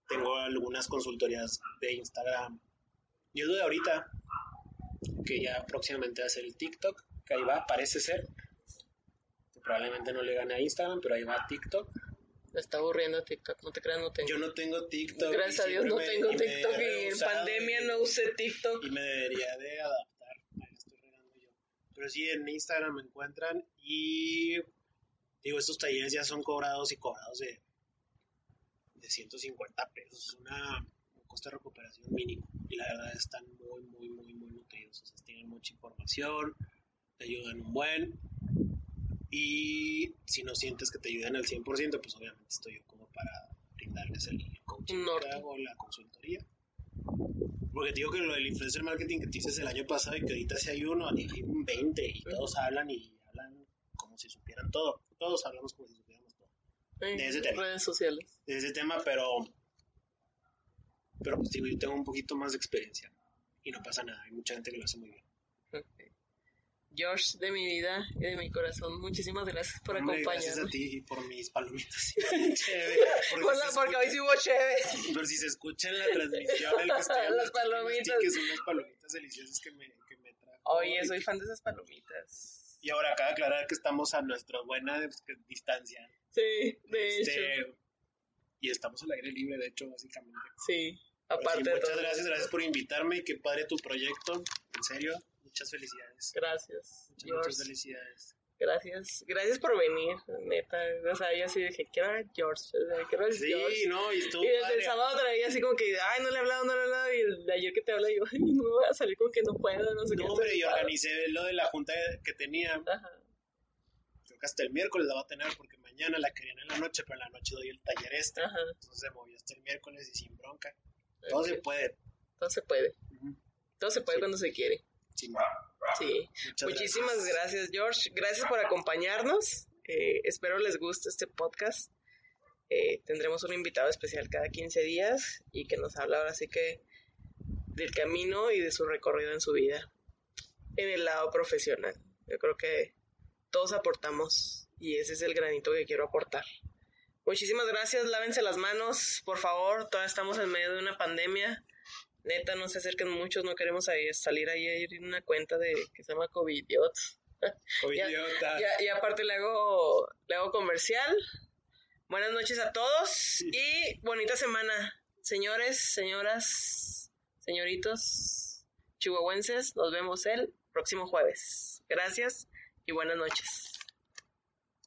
tengo algunas consultorías de Instagram. Yo de ahorita que ya próximamente va a ser el TikTok, que ahí va, parece ser. probablemente no le gane a Instagram, pero ahí va TikTok. Me está aburriendo TikTok, no te creas, no tengo. Yo no tengo TikTok. Gracias a Dios no tengo TikTok y en pandemia no usé TikTok. Y me debería de adaptar, ahí estoy regando yo. Pero sí, en Instagram me encuentran y digo, estos talleres ya son cobrados y cobrados de, de 150 pesos. Una costo de recuperación mínimo. Y la verdad están muy, muy, muy, muy nutridos. O sea, tienen mucha información, te ayudan un buen. Y si no sientes que te ayudan al 100%, pues obviamente estoy yo como para brindarles el coaching o la consultoría. Porque digo que lo del influencer marketing que te dices el año pasado y que ahorita si hay uno, hay un 20 y todos hablan y hablan como si supieran todo. Todos hablamos como si supiéramos todo. de ese tema. Redes sociales. De ese tema, pero pero pues digo, yo tengo un poquito más de experiencia y no pasa nada, hay mucha gente que lo hace muy bien. George, de mi vida y de mi corazón, muchísimas gracias por acompañarme. Gracias a ti y por mis palomitas. Porque, hoy sí hubo chévere. Pero si se escucha en la transmisión, el que las palomitas. Que son unas palomitas deliciosas que me, que me trajo. Oye, soy fan de esas palomitas. Y ahora acaba de aclarar que estamos a nuestra buena distancia. Sí, de este, hecho. Y estamos al aire libre, de hecho, básicamente. Sí. Aparte muchas gracias, gracias por invitarme y qué padre tu proyecto. En serio, muchas felicidades. Gracias. Muchas, felicidades. Gracias, gracias por venir, neta. O sea, yo así dije, quiero ver George, sí, George. no, y estuvo Y desde el sábado traía así como que, ay, no le he hablado, no le he hablado. Y de ayer que te hablé, yo, ay, no me voy a salir con que no puedo, no sé qué. No, hombre, y organicé lo de la junta que tenía. Ajá. Creo que hasta el miércoles la va a tener porque mañana la querían en la noche, pero en la noche doy el taller este. Ajá. Entonces se movió hasta el miércoles y sin bronca. Todo se puede. Todo se puede. Todo se puede cuando se quiere. Sí. sí. Muchísimas gracias. George. Gracias por acompañarnos. Eh, espero les guste este podcast. Eh, tendremos un invitado especial cada 15 días y que nos habla ahora sí que del camino y de su recorrido en su vida en el lado profesional. Yo creo que todos aportamos y ese es el granito que quiero aportar. Muchísimas gracias, lávense las manos, por favor, todavía estamos en medio de una pandemia. Neta, no se acerquen muchos, no queremos ahí salir ahí a ir en una cuenta de que se llama Covidiot. Covidiota. Y, aparte le hago, le hago comercial. Buenas noches a todos y bonita semana. Señores, señoras, señoritos, chihuahuenses, nos vemos el próximo jueves. Gracias y buenas noches.